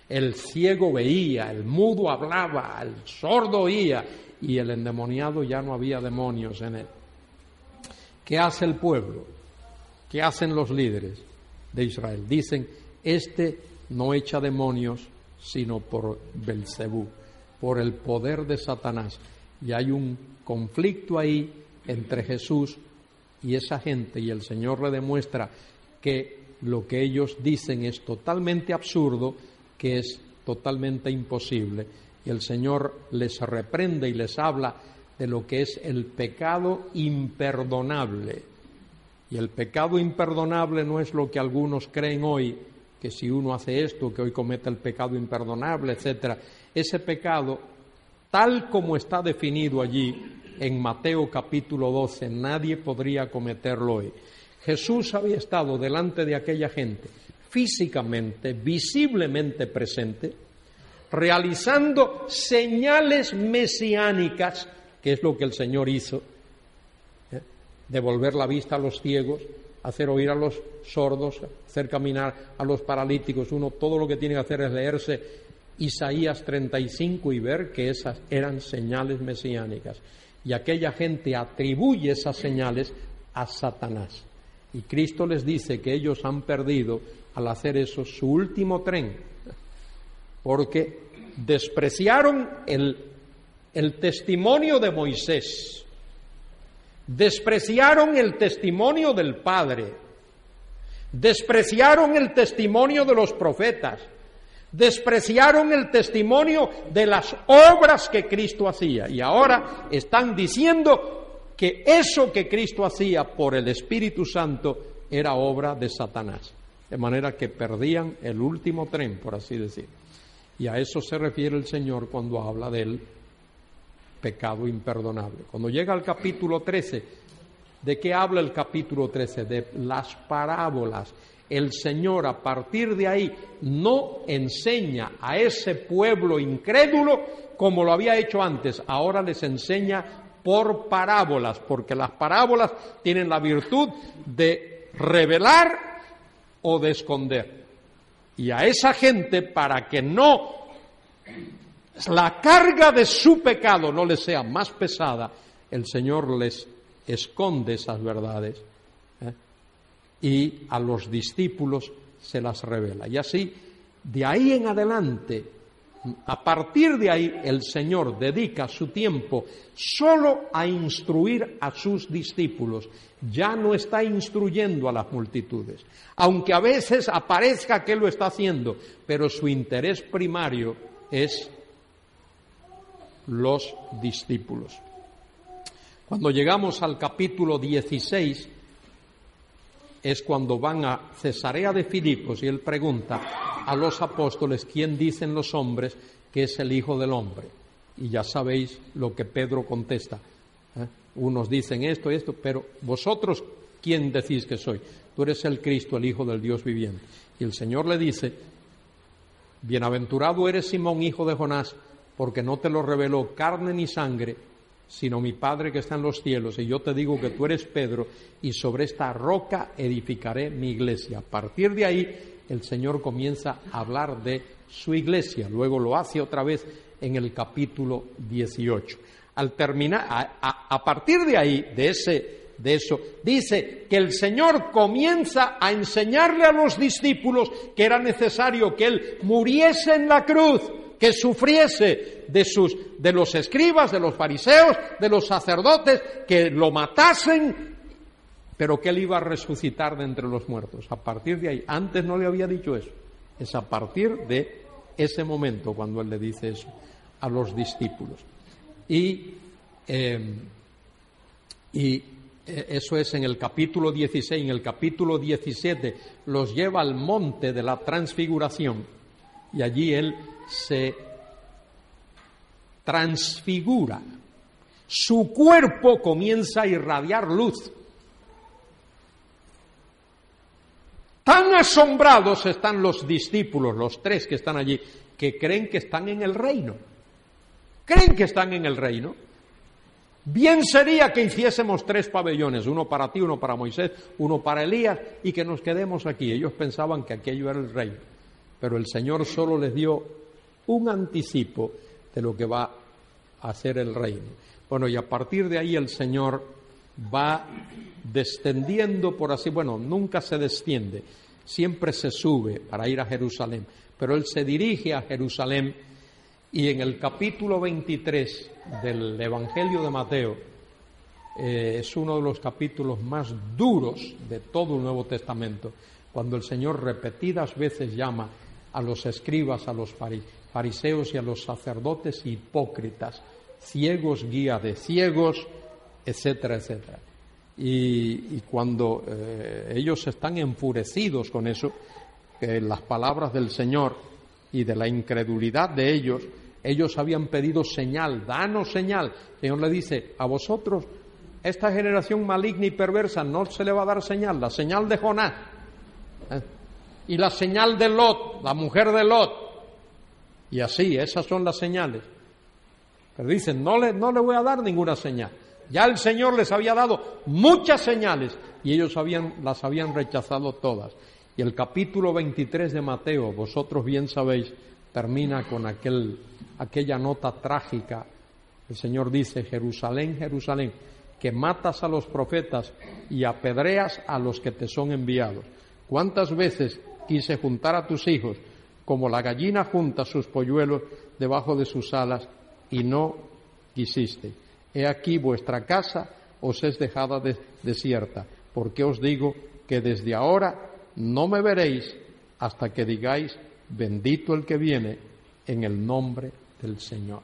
El ciego veía, el mudo hablaba, el sordo oía y el endemoniado ya no había demonios en él. ¿Qué hace el pueblo? ¿Qué hacen los líderes de Israel? Dicen, este no echa demonios sino por Belcebú, por el poder de Satanás. Y hay un conflicto ahí entre Jesús y esa gente y el Señor le demuestra que lo que ellos dicen es totalmente absurdo, que es totalmente imposible. Y el Señor les reprende y les habla de lo que es el pecado imperdonable. Y el pecado imperdonable no es lo que algunos creen hoy, que si uno hace esto, que hoy comete el pecado imperdonable, etcétera. Ese pecado, tal como está definido allí en Mateo capítulo 12, nadie podría cometerlo hoy. Jesús había estado delante de aquella gente, físicamente, visiblemente presente, realizando señales mesiánicas, que es lo que el Señor hizo, ¿eh? devolver la vista a los ciegos, hacer oír a los sordos, hacer caminar a los paralíticos. Uno todo lo que tiene que hacer es leerse Isaías 35 y ver que esas eran señales mesiánicas. Y aquella gente atribuye esas señales a Satanás. Y Cristo les dice que ellos han perdido al hacer eso su último tren, porque despreciaron el, el testimonio de Moisés despreciaron el testimonio del Padre, despreciaron el testimonio de los profetas, despreciaron el testimonio de las obras que Cristo hacía y ahora están diciendo que eso que Cristo hacía por el Espíritu Santo era obra de Satanás. De manera que perdían el último tren, por así decir. Y a eso se refiere el Señor cuando habla del pecado imperdonable. Cuando llega al capítulo 13, ¿de qué habla el capítulo 13? De las parábolas. El Señor a partir de ahí no enseña a ese pueblo incrédulo como lo había hecho antes, ahora les enseña por parábolas, porque las parábolas tienen la virtud de revelar o de esconder. Y a esa gente, para que no la carga de su pecado no les sea más pesada, el Señor les esconde esas verdades ¿eh? y a los discípulos se las revela. Y así, de ahí en adelante, a partir de ahí, el Señor dedica su tiempo solo a instruir a sus discípulos. Ya no está instruyendo a las multitudes, aunque a veces aparezca que lo está haciendo, pero su interés primario es los discípulos. Cuando llegamos al capítulo 16, es cuando van a Cesarea de Filipos y él pregunta a los apóstoles quién dicen los hombres que es el Hijo del Hombre. Y ya sabéis lo que Pedro contesta. ¿eh? Unos dicen esto y esto, pero vosotros, ¿quién decís que soy? Tú eres el Cristo, el Hijo del Dios viviente. Y el Señor le dice, bienaventurado eres Simón, hijo de Jonás, porque no te lo reveló carne ni sangre, sino mi Padre que está en los cielos. Y yo te digo que tú eres Pedro, y sobre esta roca edificaré mi iglesia. A partir de ahí, el Señor comienza a hablar de su iglesia. Luego lo hace otra vez en el capítulo 18. Al terminar, a, partir de ahí, de ese de eso. Dice que el Señor comienza a enseñarle a los discípulos que era necesario que Él muriese en la cruz que sufriese de, sus, de los escribas, de los fariseos, de los sacerdotes, que lo matasen, pero que él iba a resucitar de entre los muertos. A partir de ahí, antes no le había dicho eso, es a partir de ese momento cuando él le dice eso a los discípulos. Y, em, y eh, eso es en el capítulo 16, en el capítulo 17, los lleva al monte de la transfiguración y allí Él se transfigura. Su cuerpo comienza a irradiar luz. Tan asombrados están los discípulos, los tres que están allí, que creen que están en el reino. Creen que están en el reino. Bien sería que hiciésemos tres pabellones, uno para ti, uno para Moisés, uno para Elías, y que nos quedemos aquí. Ellos pensaban que aquello era el reino, pero el Señor solo les dio un anticipo de lo que va a ser el reino. Bueno, y a partir de ahí el Señor va descendiendo por así, bueno, nunca se desciende, siempre se sube para ir a Jerusalén, pero Él se dirige a Jerusalén y en el capítulo 23 del Evangelio de Mateo eh, es uno de los capítulos más duros de todo el Nuevo Testamento, cuando el Señor repetidas veces llama a los escribas, a los fariseos y a los sacerdotes hipócritas, ciegos guía de ciegos, etcétera, etcétera. Y, cuando eh, ellos están enfurecidos con eso, que las palabras del Señor y de la incredulidad de ellos, ellos habían pedido señal, danos señal. El Señor le dice, a vosotros, esta generación maligna y perversa no se le va a dar señal, la señal de Jonás. ¿eh? Y la señal de Lot, la mujer de Lot. Y así, esas son las señales. Pero dicen, no le, no le voy a dar ninguna señal. Ya el Señor les había dado muchas señales y ellos habían, las habían rechazado todas. Y el capítulo 23 de Mateo, vosotros bien sabéis, termina con aquel aquella nota trágica. El Señor dice, Jerusalén, Jerusalén, que matas a los profetas y apedreas a los que te son enviados. ¿Cuántas veces quise juntar a tus hijos como la gallina junta sus polluelos debajo de sus alas y no quisiste? He aquí vuestra casa os es dejada desierta, porque os digo que desde ahora no me veréis hasta que digáis, bendito el que viene en el nombre del Señor.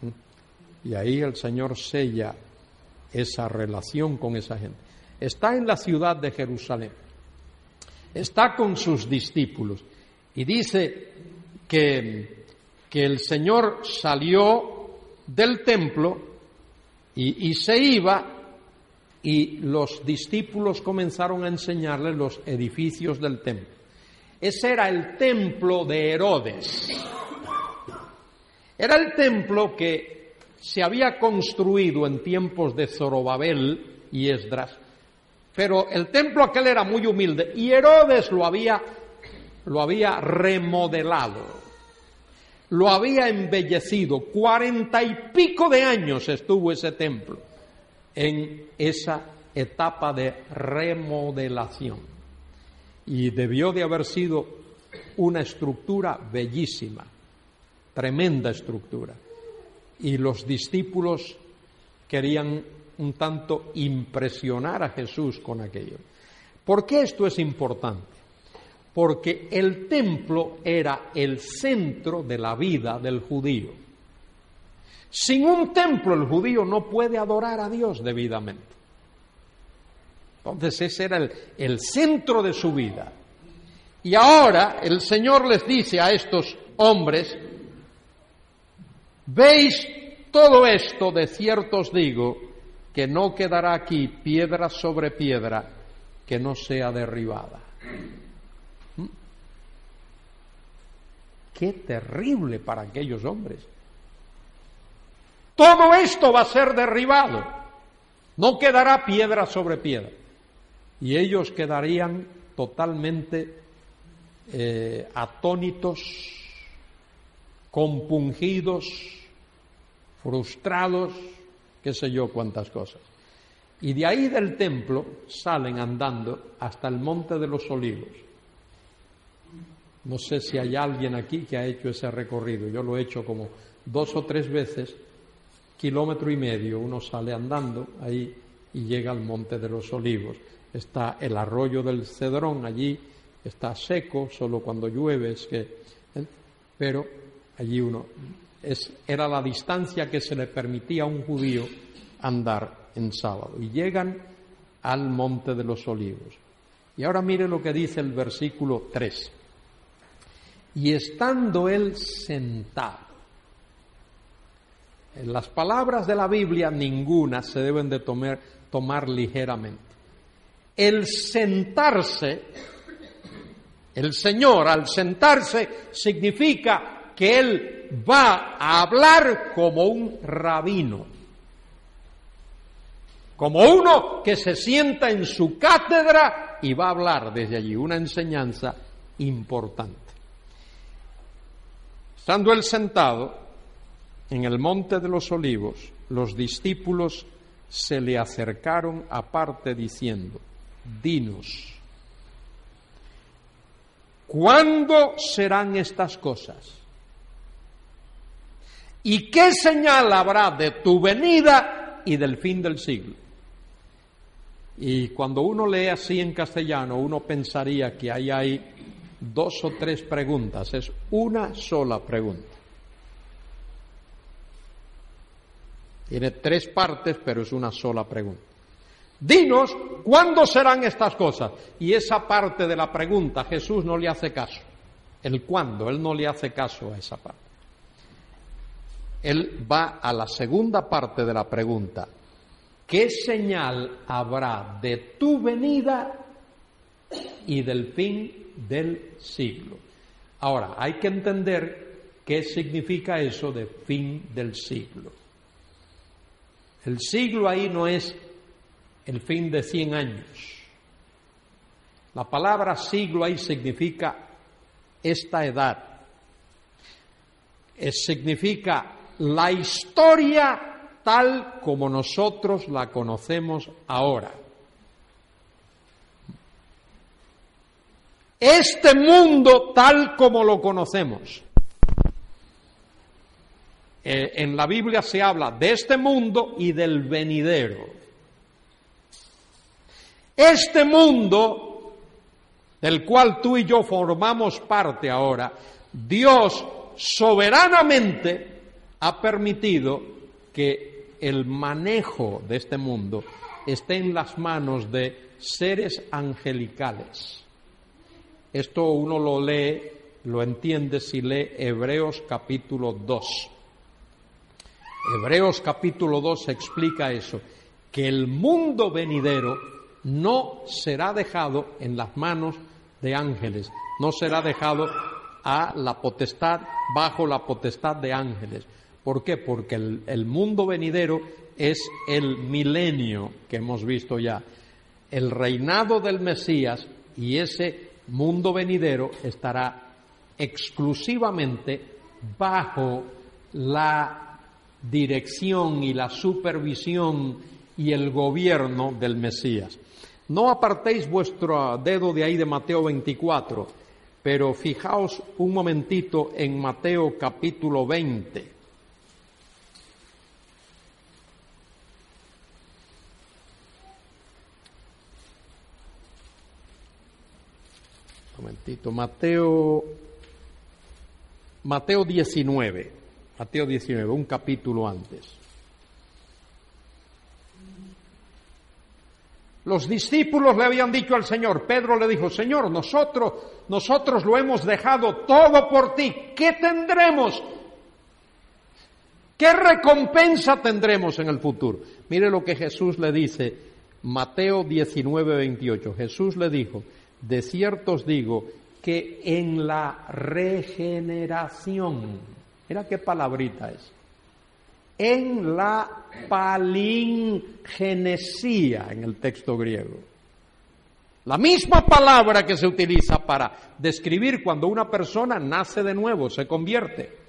¿Mm? Y ahí el Señor sella esa relación con esa gente. Está en la ciudad de Jerusalén, está con sus discípulos y dice que, que el Señor salió del templo y, se iba y los discípulos comenzaron a enseñarle los edificios del templo. Ese era el templo de Herodes. Era el templo que se había construido en tiempos de Zorobabel y Esdras, pero el templo aquel era muy humilde y Herodes lo había, lo había remodelado, lo había embellecido. Cuarenta y pico de años estuvo ese templo en esa etapa de remodelación y debió de haber sido una estructura bellísima tremenda estructura. Y los discípulos querían un tanto impresionar a Jesús con aquello. ¿Por qué esto es importante? Porque el templo era el centro de la vida del judío. Sin un templo el judío no puede adorar a Dios debidamente. Entonces ese era el, el centro de su vida. Y ahora el Señor les dice a estos hombres, Veis todo esto, de cierto os digo, que no quedará aquí piedra sobre piedra que no sea derribada. ¿Mm? Qué terrible para aquellos hombres. Todo esto va a ser derribado. No quedará piedra sobre piedra. Y ellos quedarían totalmente eh, atónitos, compungidos, frustrados, qué sé yo cuántas cosas. Y de ahí del templo salen andando hasta el monte de los olivos. No sé si hay alguien aquí que ha hecho ese recorrido. Yo lo he hecho como dos o tres veces, kilómetro y medio. Uno sale andando ahí y llega al monte de los olivos. Está el arroyo del Cedrón allí, está seco, solo cuando llueve es que... ¿eh? Pero allí uno era la distancia que se le permitía a un judío andar en sábado y llegan al monte de los olivos. Y ahora mire lo que dice el versículo 3. Y estando él sentado, en las palabras de la Biblia ninguna se deben de tomar, tomar ligeramente. El sentarse, el Señor al sentarse significa que Él va a hablar como un rabino, como uno que se sienta en su cátedra y va a hablar desde allí una enseñanza importante. Estando él sentado, en el monte de los olivos, los discípulos se le acercaron aparte diciendo, dinos, ¿cuándo serán estas cosas? ¿Y qué señal habrá de tu venida y del fin del siglo? Y cuando uno lee así en castellano, uno pensaría que ahí hay dos o tres preguntas, es una sola pregunta. Tiene tres partes, pero es una sola pregunta. Dinos, ¿cuándo serán estas cosas? Y esa parte de la pregunta Jesús no le hace caso. El cuándo, Él no le hace caso a esa parte. Él va a la segunda parte de la pregunta. ¿Qué señal habrá de tu venida y del fin del siglo? Ahora, hay que entender qué significa eso de fin del siglo. El siglo ahí no es el fin de 100 años. La palabra siglo ahí significa esta edad. Es, significa la historia tal como nosotros la conocemos ahora. Este mundo tal como lo conocemos. Eh, en la Biblia se habla de este mundo y del venidero. Este mundo del cual tú y yo formamos parte ahora, Dios soberanamente ha permitido que el manejo de este mundo esté en las manos de seres angelicales. Esto uno lo lee, lo entiende si lee Hebreos capítulo 2. Hebreos capítulo 2 explica eso, que el mundo venidero no será dejado en las manos de ángeles, no será dejado a la potestad, bajo la potestad de ángeles. ¿Por qué? Porque el, el mundo venidero es el milenio que hemos visto ya, el reinado del Mesías y ese mundo venidero estará exclusivamente bajo la dirección y la supervisión y el gobierno del Mesías. No apartéis vuestro dedo de ahí de Mateo 24, pero fijaos un momentito en Mateo capítulo 20. Momentito, Mateo Mateo 19. Mateo 19, un capítulo antes. Los discípulos le habían dicho al Señor, Pedro le dijo, Señor, nosotros, nosotros lo hemos dejado todo por ti, ¿qué tendremos? ¿Qué recompensa tendremos en el futuro? Mire lo que Jesús le dice, Mateo 19, 28. Jesús le dijo, de cierto os digo que en la regeneración, Mira qué palabrita es. En la palingenesía en el texto griego. La misma palabra que se utiliza para describir cuando una persona nace de nuevo, se convierte.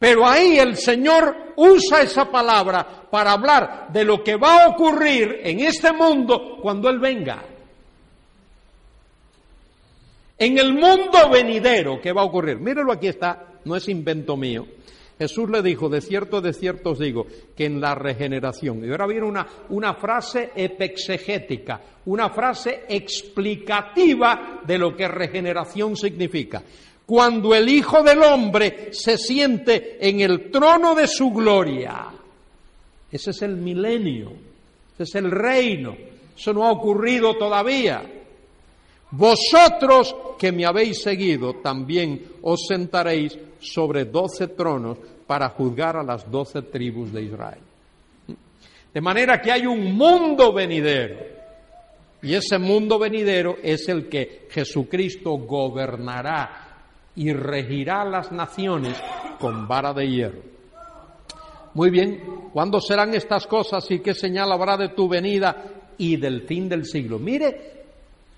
Pero ahí el Señor usa esa palabra para hablar de lo que va a ocurrir en este mundo cuando Él venga. En el mundo venidero, ¿qué va a ocurrir? Mírelo aquí está, no es invento mío. Jesús le dijo, de cierto, de cierto os digo, que en la regeneración, y ahora viene una, una frase epexegética, una frase explicativa de lo que regeneración significa. Cuando el Hijo del Hombre se siente en el trono de su gloria, Ese es el milenio, ese es el reino. Eso no ha ocurrido todavía. Vosotros que me habéis seguido, también os sentaréis sobre doce tronos para juzgar a las doce tribus de Israel. De manera que hay un mundo venidero. Y ese mundo venidero es el que Jesucristo gobernará y regirá las naciones con vara de hierro. Muy bien, ¿cuándo serán estas cosas y qué señal habrá de tu venida y del fin del siglo? Mire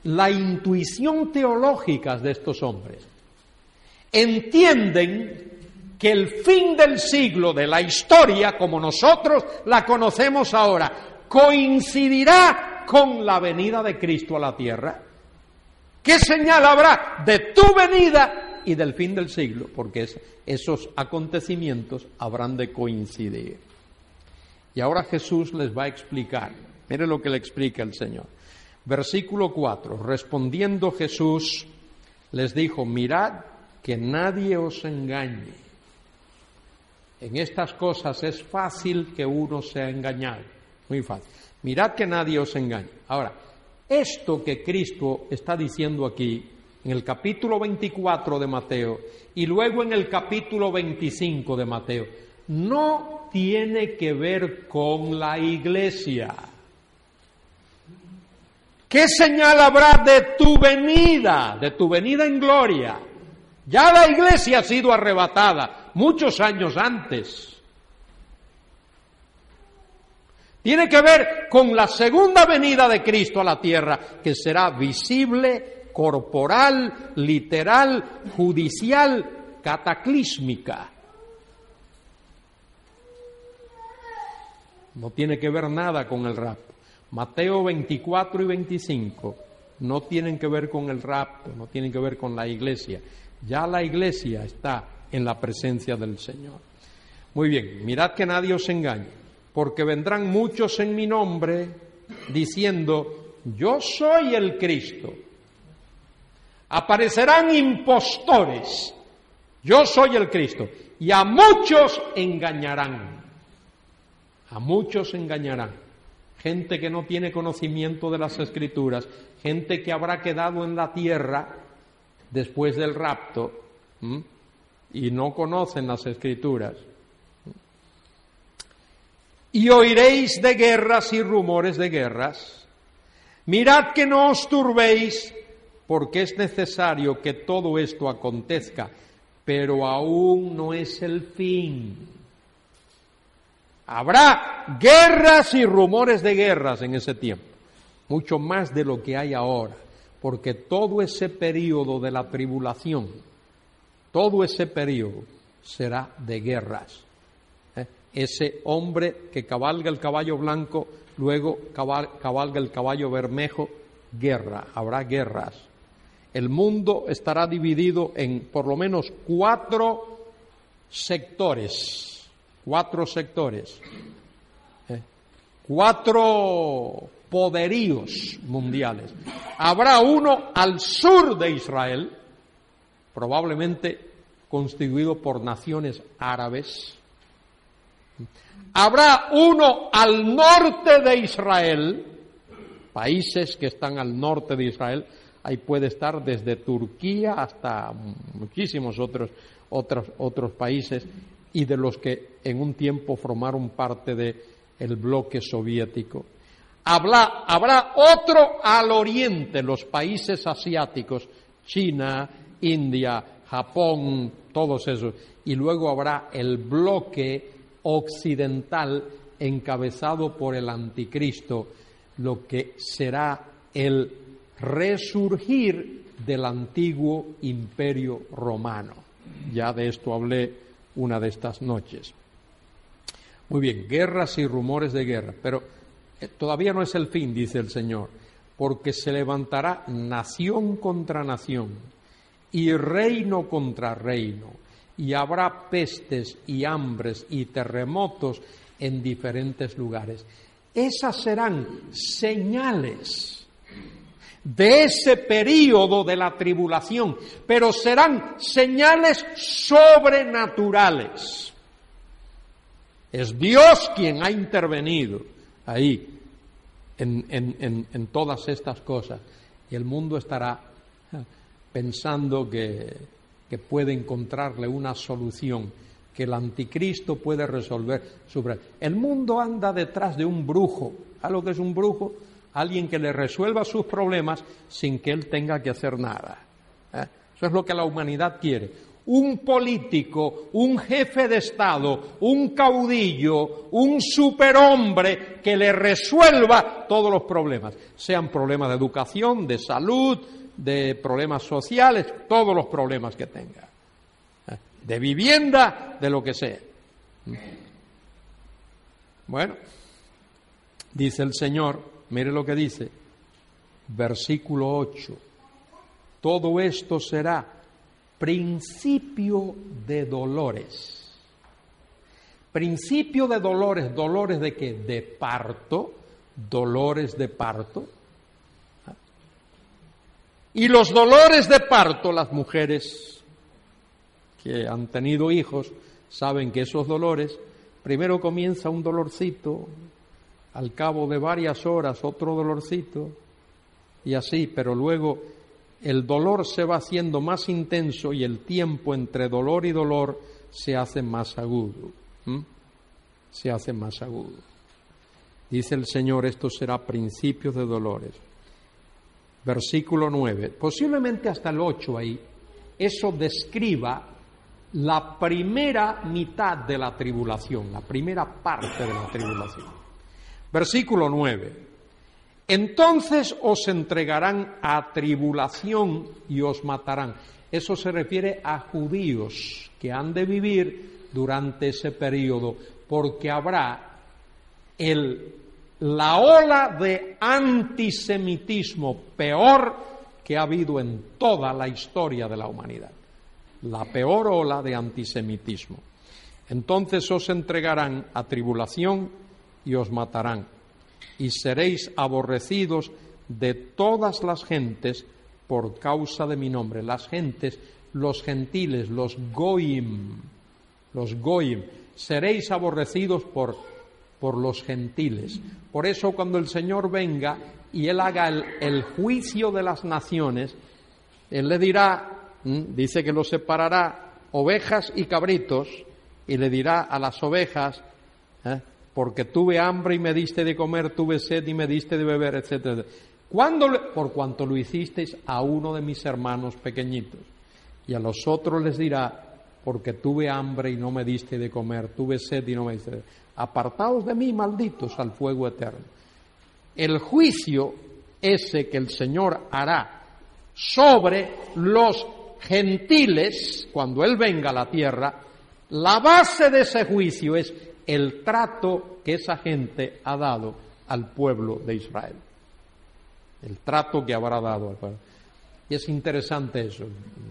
la intuición teológica de estos hombres. Entienden que el fin del siglo de la historia, como nosotros la conocemos ahora, coincidirá con la venida de Cristo a la tierra. ¿Qué señal habrá de tu venida y del fin del siglo? Porque esos acontecimientos habrán de coincidir. Y ahora Jesús les va a explicar. Mire lo que le explica el Señor. Versículo 4. Respondiendo Jesús les dijo, mirad que nadie os engañe. En estas cosas es fácil que uno sea engañado. Muy fácil. Mirad que nadie os engañe. Ahora, esto que Cristo está diciendo aquí, en el capítulo 24 de Mateo y luego en el capítulo 25 de Mateo, no tiene que ver con la iglesia. ¿Qué señal habrá de tu venida, de tu venida en gloria? Ya la iglesia ha sido arrebatada muchos años antes. Tiene que ver con la segunda venida de Cristo a la tierra, que será visible, corporal, literal, judicial, cataclísmica. No tiene que ver nada con el rapto. Mateo 24 y 25 no tienen que ver con el rapto, no tienen que ver con la iglesia. Ya la iglesia está en la presencia del Señor. Muy bien, mirad que nadie os engañe, porque vendrán muchos en mi nombre diciendo, yo soy el Cristo. Aparecerán impostores, yo soy el Cristo, y a muchos engañarán. A muchos engañarán gente que no tiene conocimiento de las escrituras, gente que habrá quedado en la tierra después del rapto y no conocen las escrituras. Y oiréis de guerras y rumores de guerras. Mirad que no os turbéis, porque es necesario que todo esto acontezca, pero aún no es el fin. Habrá guerras y rumores de guerras en ese tiempo, mucho más de lo que hay ahora, porque todo ese periodo de la tribulación, todo ese periodo será de guerras. ¿eh? Ese hombre que cabalga el caballo blanco, luego cabalga el caballo bermejo, guerra, habrá guerras. El mundo estará dividido en por lo menos cuatro sectores cuatro sectores, ¿eh? cuatro poderíos mundiales. Habrá uno al sur de Israel, probablemente constituido por naciones árabes. Habrá uno al norte de Israel, países que están al norte de Israel, ahí puede estar desde Turquía hasta muchísimos otros, otros, otros países, y de los que en un tiempo formaron parte del bloque soviético. Habrá, habrá otro al oriente, los países asiáticos, China, India, Japón, todos esos. Y luego habrá el bloque occidental encabezado por el anticristo, lo que será el resurgir del antiguo imperio romano. Ya de esto hablé una de estas noches. Muy bien, guerras y rumores de guerra, pero eh, todavía no es el fin, dice el Señor, porque se levantará nación contra nación y reino contra reino, y habrá pestes y hambres y terremotos en diferentes lugares. Esas serán señales de ese periodo de la tribulación, pero serán señales sobrenaturales. Es Dios quien ha intervenido ahí en, todas estas cosas. Y el mundo estará pensando que, que puede encontrarle una solución que el anticristo puede resolver El mundo anda detrás de un brujo. ¿A lo que es un brujo? Alguien que le resuelva sus problemas sin que él tenga que hacer nada. ¿eh? Eso es lo que la humanidad quiere. Un político, un jefe de Estado, un caudillo, un superhombre que le resuelva todos los problemas, sean problemas de educación, de salud, de problemas sociales, todos los problemas que tenga de vivienda, de lo que sea. Bueno, dice el Señor, mire lo que dice, versículo 8, todo esto será principio de dolores. Principio de dolores, dolores de qué? De parto, dolores de parto. Y los dolores de parto las mujeres que han tenido hijos saben que esos dolores, primero comienza un dolorcito, al cabo de varias horas otro dolorcito, y así, pero luego el dolor se va haciendo más intenso y el tiempo entre dolor y dolor se hace más agudo. Se hace más agudo. Dice el Señor, esto será principio de dolores. Versículo 9, posiblemente hasta el 8 ahí, eso describa la primera mitad de la tribulación, la primera parte de la tribulación. Versículo 9. Entonces os entregarán a tribulación y os matarán. Eso se refiere a judíos que han de vivir durante ese periodo, porque habrá el, la ola de antisemitismo peor que ha habido en toda la historia de la humanidad la peor ola de antisemitismo. Entonces os entregarán a tribulación y os matarán, y seréis aborrecidos de todas las gentes por causa de mi nombre. Las gentes, los gentiles, los goim, los goim, seréis aborrecidos por, por los gentiles. Por eso cuando el Señor venga y Él haga el, juicio de las naciones, Él le dirá ¿Mm? dice que los separará ovejas y cabritos y le dirá a las ovejas, ¿eh? Porque tuve hambre y me diste de comer, tuve sed y me diste de beber, etc. Por cuanto lo hicisteis a uno de mis hermanos pequeñitos. Y a los otros les dirá, porque tuve hambre y no me diste de comer, tuve sed y no me diste de. Apartaos de mí, malditos, al fuego eterno. El juicio ese que el Señor hará sobre los gentiles, cuando Él venga a la tierra, la base de ese juicio es el trato que esa gente ha dado al pueblo de Israel. El trato que habrá dado al pueblo. Y es interesante eso.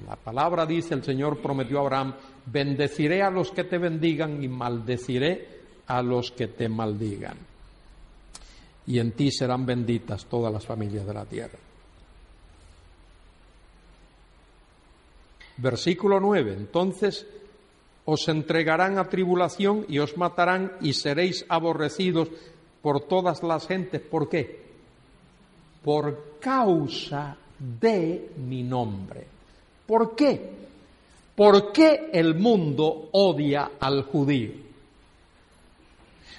La palabra dice, el Señor prometió a Abraham, bendeciré a los que te bendigan y maldeciré a los que te maldigan. Y en ti serán benditas todas las familias de la tierra. Versículo 9. Entonces os entregarán a tribulación y os matarán y seréis aborrecidos por todas las gentes. ¿Por qué? Por causa de mi nombre. ¿Por qué? ¿Por qué el mundo odia al judío?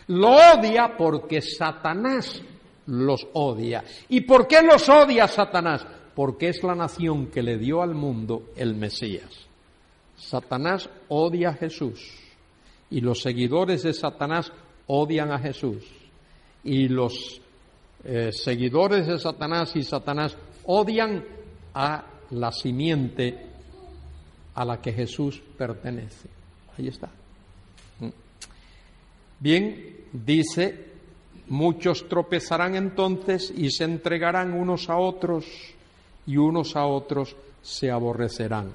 Lo odia porque Satanás los odia. ¿Y por qué los odia Satanás? porque es la nación que le dio al mundo el Mesías. Satanás odia a Jesús y los seguidores de Satanás odian a Jesús y los eh, seguidores de Satanás y Satanás odian a la simiente a la que Jesús pertenece. Ahí está. Mm. Bien, dice, muchos tropezarán entonces y se entregarán unos a otros y unos a otros se aborrecerán.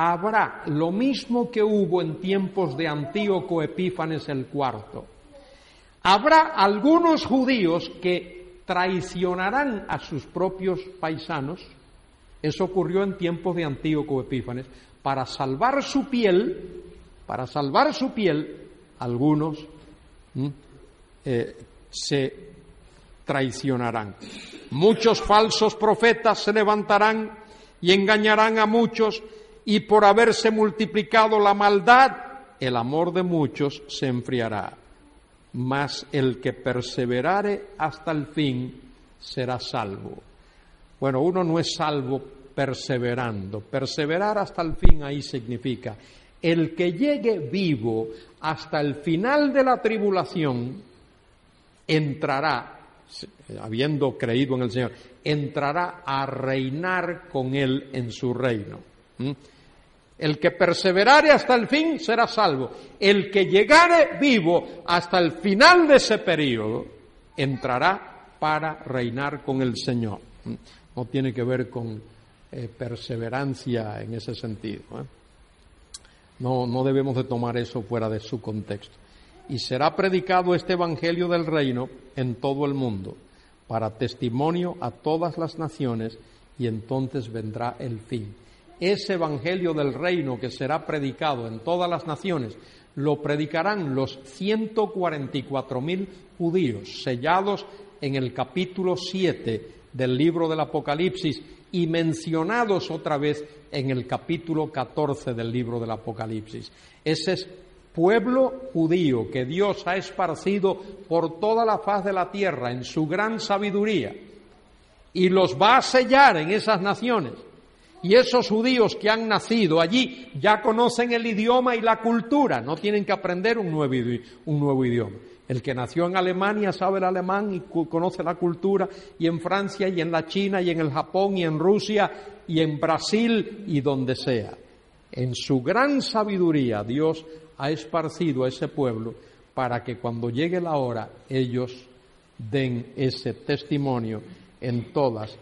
Habrá lo mismo que hubo en tiempos de Antíoco Epífanes el cuarto. Habrá algunos judíos que traicionarán a sus propios paisanos. Eso ocurrió en tiempos de Antíoco Epífanes. Para salvar su piel, para salvar su piel, algunos eh, se traicionarán. Muchos falsos profetas se levantarán y engañarán a muchos y por haberse multiplicado la maldad, el amor de muchos se enfriará. Mas el que perseverare hasta el fin será salvo. Bueno, uno no es salvo perseverando. Perseverar hasta el fin ahí significa el que llegue vivo hasta el final de la tribulación entrará, habiendo creído en el Señor, entrará a reinar con Él en su reino. El que perseverare hasta el fin será salvo. El que llegare vivo hasta el final de ese periodo entrará para reinar con el Señor. No tiene que ver con eh, perseverancia en ese sentido. ¿eh? No, no debemos de tomar eso fuera de su contexto. Y será predicado este Evangelio del Reino en todo el mundo, para testimonio a todas las naciones, y entonces vendrá el fin ese Evangelio del Reino que será predicado en todas las naciones, lo predicarán los 144.000 judíos sellados en el capítulo 7 del libro del Apocalipsis y mencionados otra vez en el capítulo 14 del libro del Apocalipsis. Ese es pueblo judío que Dios ha esparcido por toda la faz de la tierra en su gran sabiduría y los va a sellar en esas naciones y esos judíos que han nacido allí ya conocen el idioma y la cultura, no tienen que aprender un nuevo, idioma. El que nació en Alemania sabe el alemán y conoce la cultura, y en Francia, y en la China, y en el Japón, y en Rusia, y en Brasil, y donde sea. En su gran sabiduría Dios ha esparcido a ese pueblo para que cuando llegue la hora ellos den ese testimonio en todas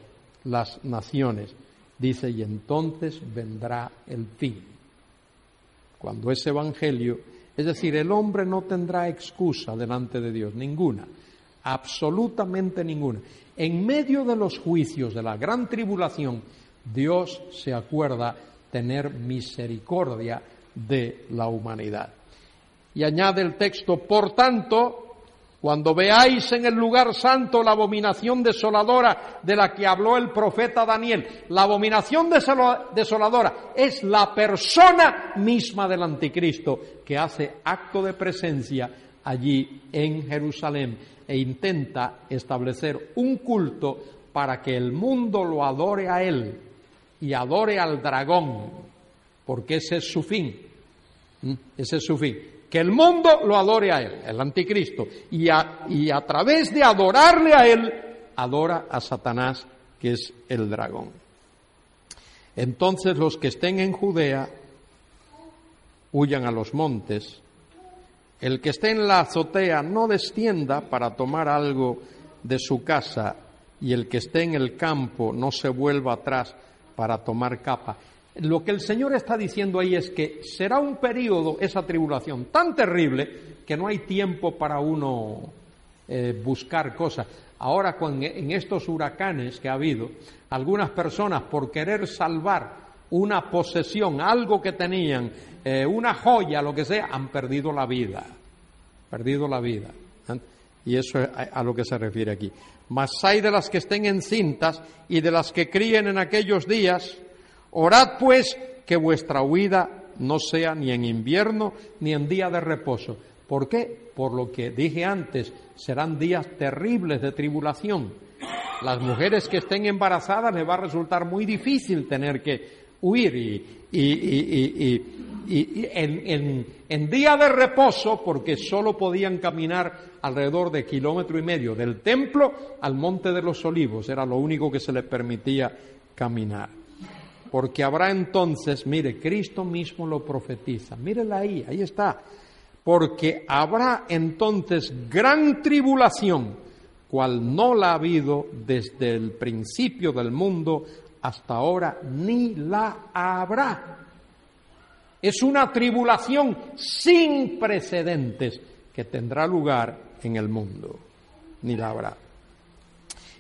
las naciones Dice, y entonces vendrá el fin. Cuando ese Evangelio, es decir, el hombre no tendrá excusa delante de Dios, ninguna, absolutamente ninguna. En medio de los juicios de la gran tribulación, Dios se acuerda tener misericordia de la humanidad. Y añade el texto, por tanto, cuando veáis en el lugar santo la abominación desoladora de la que habló el profeta Daniel, la abominación desoladora es la persona misma del anticristo que hace acto de presencia allí en Jerusalén e intenta establecer un culto para que el mundo lo adore a él y adore al dragón, porque ese es su fin. ¿Mm? Ese es su fin que el mundo lo adore a Él, el anticristo, y a, y a través de adorarle a Él, adora a Satanás, que es el dragón. Entonces los que estén en Judea huyan a los montes, el que esté en la azotea no descienda para tomar algo de su casa, y el que esté en el campo no se vuelva atrás para tomar capa. Lo que el Señor está diciendo ahí es que será un periodo, esa tribulación, tan terrible que no hay tiempo para uno eh, buscar cosas. Ahora, en estos huracanes que ha habido, algunas personas por querer salvar una posesión, algo que tenían, eh, una joya, lo que sea, han perdido la vida. Perdido la vida. ¿eh? Y eso es a lo que se refiere aquí. Mas hay de las que estén encintas y de las que críen en aquellos días, Orad pues que vuestra huida no sea ni en invierno ni en día de reposo. ¿Por qué? Por lo que dije antes, serán días terribles de tribulación. Las mujeres que estén embarazadas les va a resultar muy difícil tener que huir y, en, en, día de reposo, porque solo podían caminar alrededor de kilómetro y medio del templo al monte de los olivos, era lo único que se les permitía caminar porque habrá entonces, mire, Cristo mismo lo profetiza, mírela ahí, ahí está, porque habrá entonces gran tribulación, cual no la ha habido desde el principio del mundo hasta ahora, ni la habrá. Es una tribulación sin precedentes que tendrá lugar en el mundo, ni la habrá.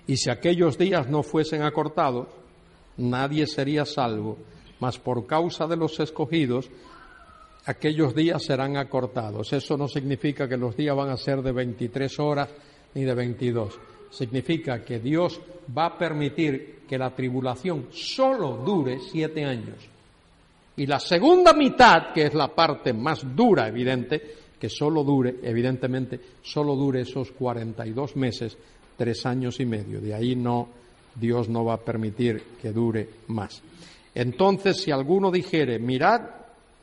Y si aquellos días no fuesen acortados, nadie sería salvo, mas por causa de los escogidos, aquellos días serán acortados. Eso no significa que los días van a ser de 23 horas ni de 22. Significa que Dios va a permitir que la tribulación solo dure siete años. Y la segunda mitad, que es la parte más dura, evidente, que solo dure, evidentemente, solo dure esos 42 meses, tres años y medio. De ahí no, Dios no va a permitir que dure más. Entonces, si alguno dijere, mirad,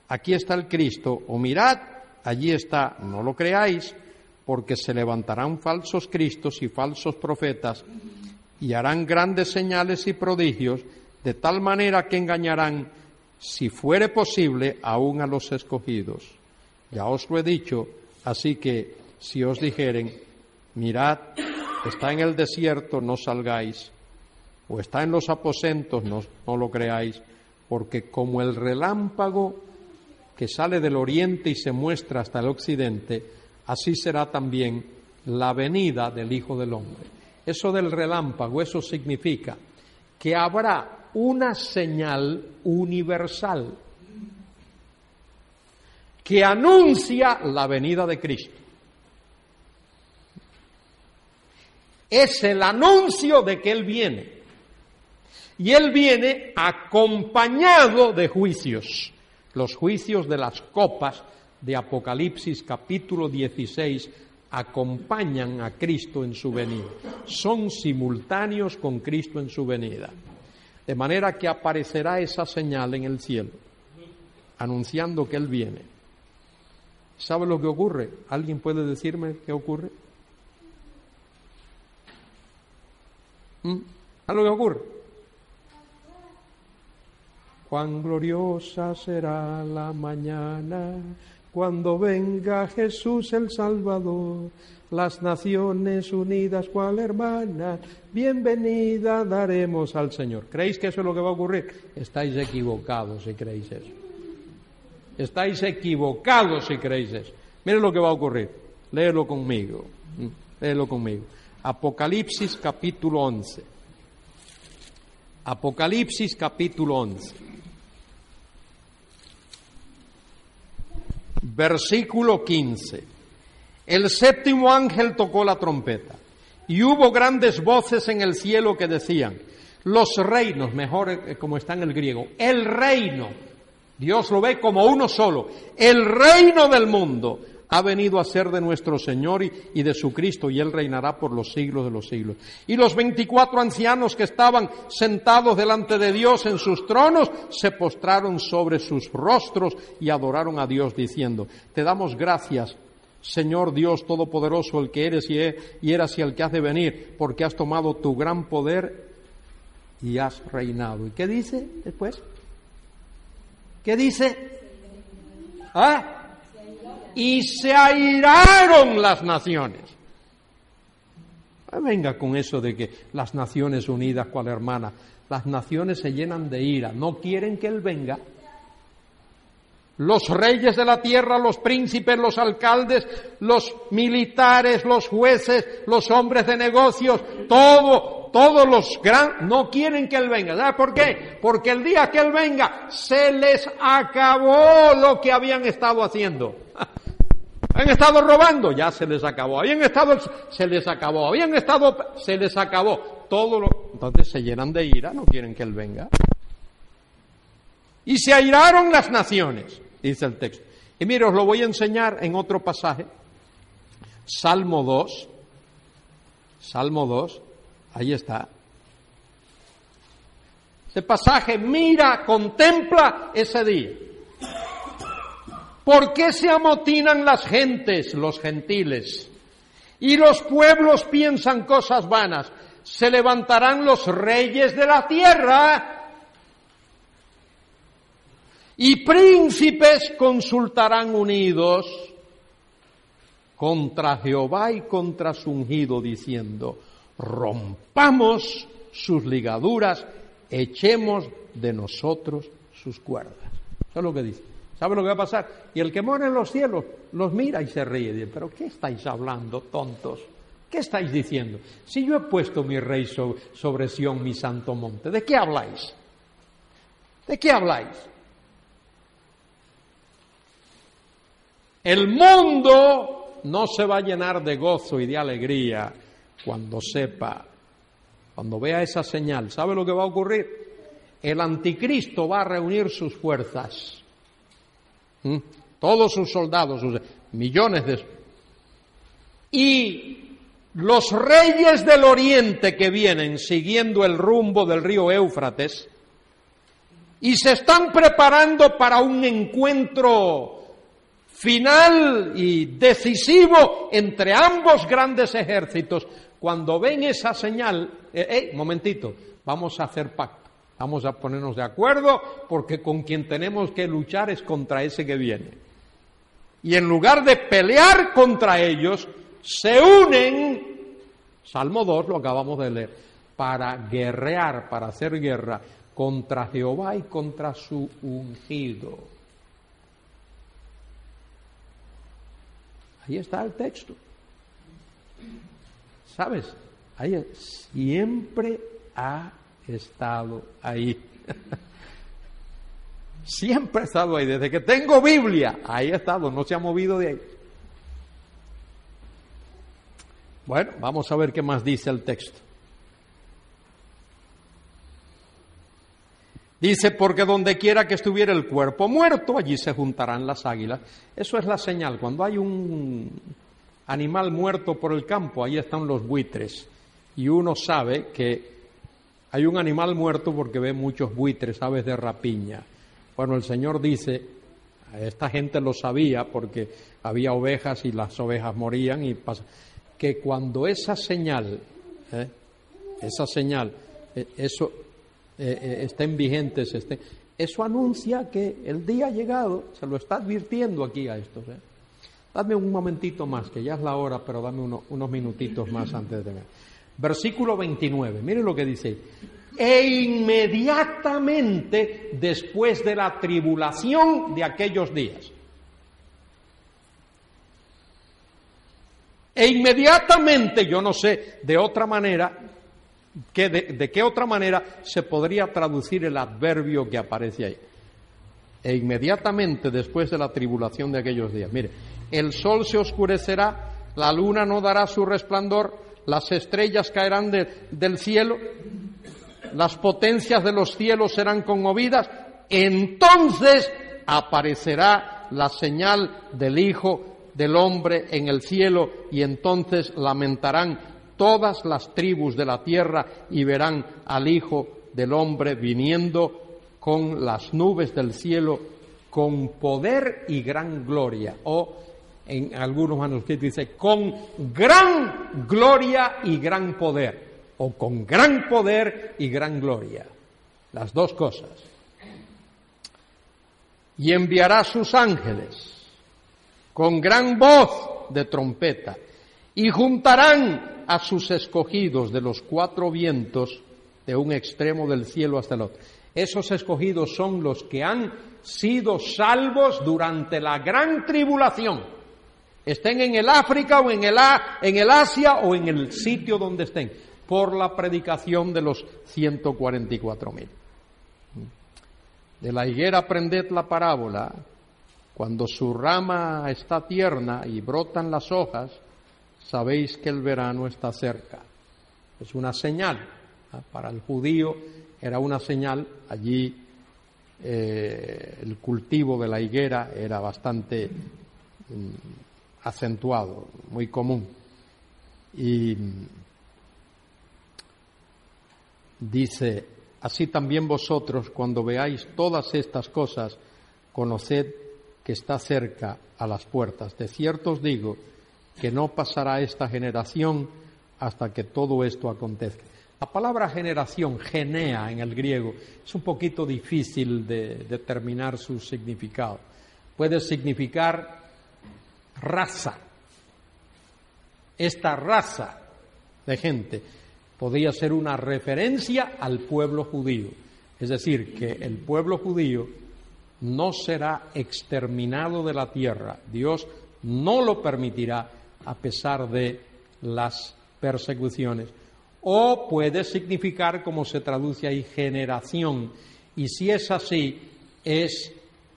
aquí está el Cristo, o mirad, allí está, no lo creáis, porque se levantarán falsos cristos y falsos profetas y harán grandes señales y prodigios, de tal manera que engañarán, si fuere posible, aún a los escogidos. Ya os lo he dicho, así que si os dijeren, mirad, está en el desierto, no salgáis, o está en los aposentos, no, lo creáis, porque como el relámpago que sale del oriente y se muestra hasta el occidente, así será también la venida del Hijo del Hombre. Eso del relámpago, eso significa que habrá una señal universal que anuncia la venida de Cristo. Es el anuncio de que Él viene. Y Él viene acompañado de juicios, los juicios de las copas de Apocalipsis capítulo 16 acompañan a Cristo en su venida. Son simultáneos con Cristo en su venida. De manera que aparecerá esa señal en el cielo, anunciando que Él viene. ¿Sabe lo que ocurre? ¿Alguien puede decirme qué ocurre? ¿Mm? ¿Sabe lo que ocurre? Cuán gloriosa será la mañana cuando venga Jesús el Salvador, las naciones unidas cual hermana, bienvenida daremos al Señor. ¿Creéis que eso es lo que va a ocurrir? Estáis equivocados si creéis eso. Estáis equivocados si creéis eso. Miren lo que va a ocurrir. Léelo conmigo. Léelo conmigo. Apocalipsis capítulo 11. Apocalipsis capítulo 11. Versículo 15. El séptimo ángel tocó la trompeta y hubo grandes voces en el cielo que decían, los reinos, mejor eh, como está en el griego, el reino, Dios lo ve como uno solo, el reino del mundo ha venido a ser de nuestro Señor y, de su Cristo, y Él reinará por los siglos de los siglos. Y los veinticuatro ancianos que estaban sentados delante de Dios en sus tronos, se postraron sobre sus rostros y adoraron a Dios, diciendo, Te damos gracias, Señor Dios Todopoderoso, el que eres y, y eras y el que has de venir, porque has tomado tu gran poder y has reinado. ¿Y qué dice después? ¿Qué dice? ¿Ah? Y se airaron las naciones. venga con eso de que las naciones unidas, cual hermana, las naciones se llenan de ira, no quieren que Él venga. Los reyes de la tierra, los príncipes, los alcaldes, los militares, los jueces, los hombres de negocios, todo, todos los grandes, no quieren que Él venga. ¿Sabes por qué? Porque el día que Él venga se les acabó lo que habían estado haciendo. Han estado robando, ya se les acabó. Habían estado, se les acabó. Habían estado, se les acabó. Todo lo, entonces se llenan de ira, no quieren que él venga. Y se airaron las naciones, dice el texto. Y mire, os lo voy a enseñar en otro pasaje. Salmo 2. Salmo 2. Ahí está. Ese pasaje mira, contempla ese día. ¿Por qué se amotinan las gentes, los gentiles? Y los pueblos piensan cosas vanas. Se levantarán los reyes de la tierra y príncipes consultarán unidos contra Jehová y contra su ungido, diciendo, rompamos sus ligaduras, echemos de nosotros sus cuerdas. Eso es lo que dice. ¿Sabe lo que va a pasar? Y el que mora en los cielos los mira y se ríe. Dice, pero ¿qué estáis hablando, tontos? ¿Qué estáis diciendo? Si yo he puesto mi rey sobre Sión, mi santo monte, ¿de qué habláis? ¿De qué habláis? El mundo no se va a llenar de gozo y de alegría cuando sepa, cuando vea esa señal. ¿Sabe lo que va a ocurrir? El anticristo va a reunir sus fuerzas, todos sus soldados, sus millones de... Y los reyes del oriente que vienen siguiendo el rumbo del río Éufrates y se están preparando para un encuentro final y decisivo entre ambos grandes ejércitos, cuando ven esa señal, eh, eh, momentito, vamos a hacer pacto, vamos a ponernos de acuerdo, porque con quien tenemos que luchar es contra ese que viene. Y en lugar de pelear contra ellos, se unen, Salmo 2 lo acabamos de leer, para guerrear, para hacer guerra contra Jehová y contra su ungido. Ahí está el texto. ¿Sabes? Ahí siempre ha estado ahí. siempre ha estado ahí. Desde que tengo Biblia, ahí ha estado, no se ha movido de ahí. Bueno, vamos a ver qué más dice el texto. Dice, porque donde quiera que estuviera el cuerpo muerto, allí se juntarán las águilas. Eso es la señal. Cuando hay un animal muerto por el campo, ahí están los buitres. Y uno sabe que hay un animal muerto porque ve muchos buitres, aves de rapiña. Bueno, el Señor dice, esta gente lo sabía porque había ovejas y las ovejas morían y pasa que cuando esa señal, ¿eh? esa señal, eh, eso eh, estén vigentes, eso anuncia que el día ha llegado, se lo está advirtiendo aquí a estos. Dame un momentito más, que ya es la hora, pero dame unos minutitos más antes de terminar. Versículo 29, mire lo que dice. E inmediatamente después de la tribulación de aquellos días. E inmediatamente, yo no sé de otra manera, que de, qué otra manera se podría traducir el adverbio que aparece ahí. E inmediatamente después de la tribulación de aquellos días. Mire, el sol se oscurecerá, la luna no dará su resplandor, las estrellas caerán del cielo, las potencias de los cielos serán conmovidas, entonces aparecerá la señal del Hijo del hombre en el cielo y entonces lamentarán todas las tribus de la tierra y verán al Hijo del hombre viniendo con las nubes del cielo con poder y gran gloria. O en algunos manuscritos dice con gran gloria y gran poder. O con gran poder y gran gloria. Las dos cosas. Y enviará sus ángeles con gran voz de trompeta, y juntarán a sus escogidos de los cuatro vientos de un extremo del cielo hasta el otro. Esos escogidos son los que han sido salvos durante la gran tribulación, estén en el África o en el, en el Asia o en el sitio donde estén, por la predicación de los 144 mil. De la higuera aprended la parábola, cuando su rama está tierna y brotan las hojas, sabéis que el verano está cerca. Es una señal. Para el judío era una señal. Allí eh, el cultivo de la higuera era bastante mm, acentuado, muy común. Y dice, así también vosotros, cuando veáis todas estas cosas, conoced que está cerca a las puertas. De cierto os digo que no pasará esta generación hasta que todo esto acontezca. La palabra generación, genea en el griego, es un poquito difícil de determinar su significado. Puede significar raza. Esta raza de gente podría ser una referencia al pueblo judío. Es decir, que el pueblo judío no será exterminado de la tierra. Dios no lo permitirá a pesar de las persecuciones. O puede significar, como se traduce ahí, generación. Y si es así, es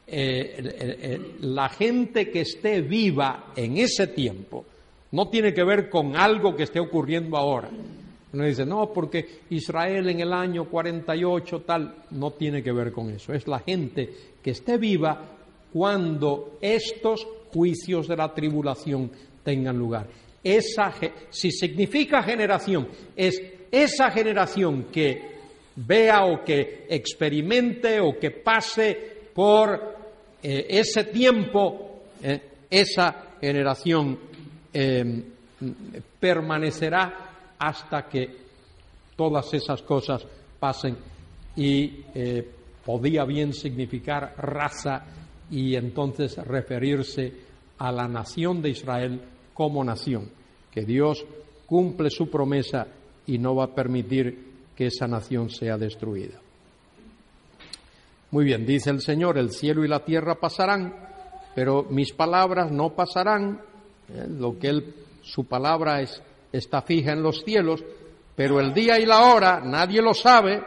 eh, la gente que esté viva en ese tiempo no tiene que ver con algo que esté ocurriendo ahora. Uno dice, no, porque Israel en el año 48 tal, no tiene que ver con eso. Es la gente que esté viva cuando estos juicios de la tribulación tengan lugar. Esa, si significa generación, es esa generación que vea o que experimente o que pase por eh, ese tiempo, eh, esa generación em, permanecerá hasta que todas esas cosas pasen y eh, podía bien significar raza y entonces referirse a la nación de Israel como nación, que Dios cumple su promesa y no va a permitir que esa nación sea destruida. Muy bien, dice el Señor, el cielo y la tierra pasarán, pero mis palabras no pasarán. ¿eh? Lo que él, su palabra es, está fija en los cielos, pero el día y la hora nadie lo sabe,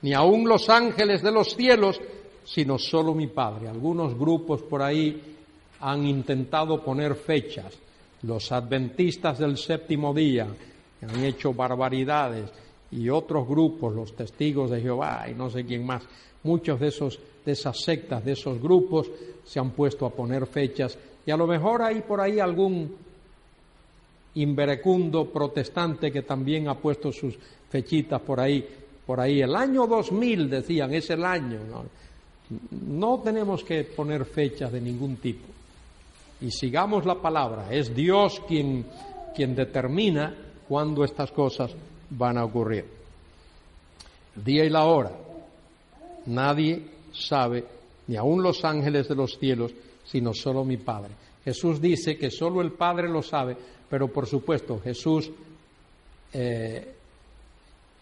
ni aun los ángeles de los cielos, sino solo mi Padre. Algunos grupos por ahí han intentado poner fechas. Los adventistas del séptimo día han hecho barbaridades y otros grupos, los testigos de Jehová y no sé quién más, muchos de esos de esas sectas, de esos grupos se han puesto a poner fechas y a lo mejor hay por ahí algún inverecundo protestante que también ha puesto sus fechitas por ahí, por ahí el año 2000 decían, es el año. ¿no? tenemos que poner fechas de ningún tipo. Y sigamos la palabra, es Dios quien quien determina cuándo estas cosas van a ocurrir. El día y la hora. Nadie sabe, ni aun los ángeles de los cielos, sino solo mi Padre. Jesús dice que solo el Padre lo sabe, pero por supuesto Jesús eh,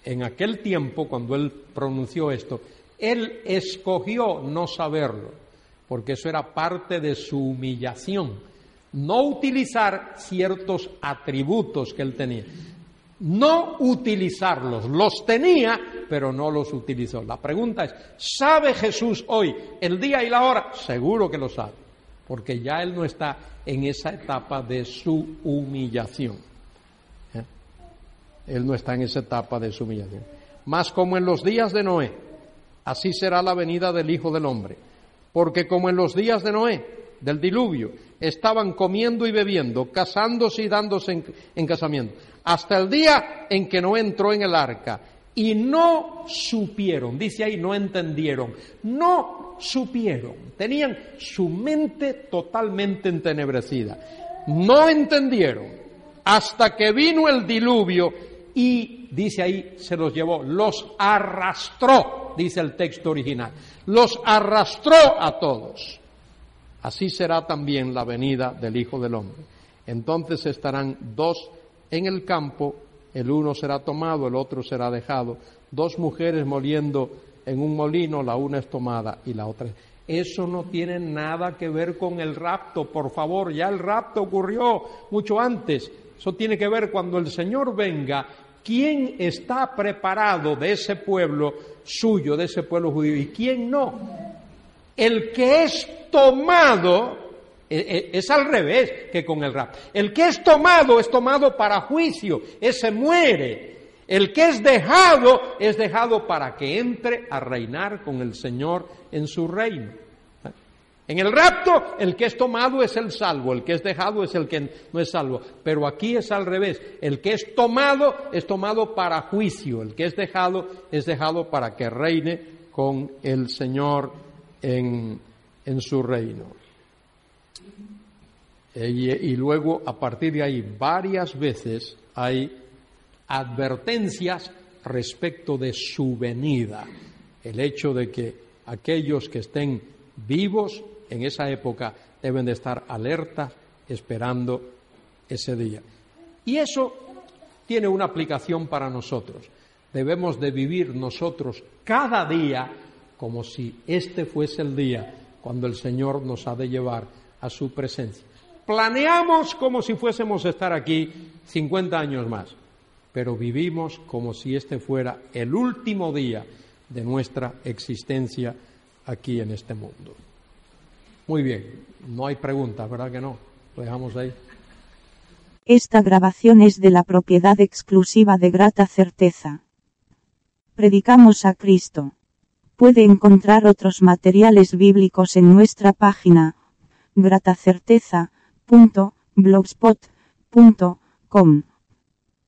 en aquel tiempo, cuando él pronunció esto, él escogió no saberlo, porque eso era parte de su humillación, no utilizar ciertos atributos que él tenía no utilizarlos. Los tenía, pero no los utilizó. La pregunta es, ¿sabe Jesús hoy el día y la hora? Seguro que lo sabe, porque ya Él no está en esa etapa de su humillación. ¿Eh? Él no está en esa etapa de su humillación. Más como en los días de Noé, así será la venida del Hijo del Hombre. Porque como en los días de Noé, del diluvio, estaban comiendo y bebiendo, casándose y dándose en, casamiento, hasta el día en que no entró en el arca. Y no supieron, dice ahí, no entendieron, no supieron, tenían su mente totalmente entenebrecida, no entendieron hasta que vino el diluvio y, dice ahí, se los llevó, los arrastró, dice el texto original, los arrastró a todos. Así será también la venida del Hijo del Hombre. Entonces estarán dos en el campo, el uno será tomado, el otro será dejado, dos mujeres moliendo en un molino, la una es tomada y la otra. Eso no tiene nada que ver con el rapto, por favor, ya el rapto ocurrió mucho antes. Eso tiene que ver cuando el Señor venga, quién está preparado de ese pueblo suyo, de ese pueblo judío, y quién no el que es tomado es al revés que con el rap. El que es tomado es tomado para juicio, ese muere. El que es dejado es dejado para que entre a reinar con el Señor en su reino. En el rapto, el que es tomado es el salvo, el que es dejado es el que no es salvo. Pero aquí es al revés. El que es tomado es tomado para juicio, el que es dejado es dejado para que reine con el Señor en, su reino. E, y, luego, a partir de ahí, varias veces hay advertencias respecto de su venida. El hecho de que aquellos que estén vivos en esa época deben de estar alertas esperando ese día. Y eso tiene una aplicación para nosotros. Debemos de vivir nosotros cada día como si este fuese el día cuando el Señor nos ha de llevar a su presencia. Planeamos como si fuésemos a estar aquí 50 años más, pero vivimos como si este fuera el último día de nuestra existencia aquí en este mundo. Muy bien, no hay preguntas, ¿verdad que no? Lo dejamos ahí. Esta grabación es de la propiedad exclusiva de Grata Certeza. Predicamos a Cristo. Puede encontrar otros materiales bíblicos en nuestra página gratacerteza.blogspot.com.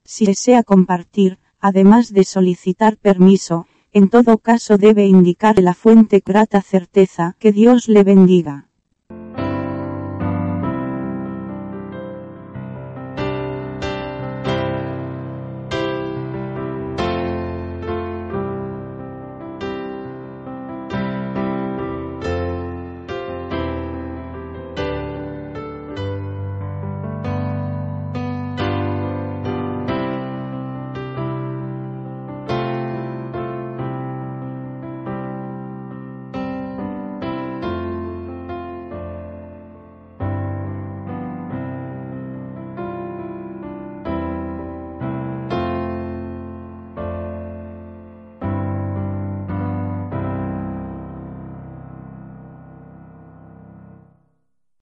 Si desea compartir, además de solicitar permiso, en todo caso debe indicar la fuente grata certeza que Dios le bendiga.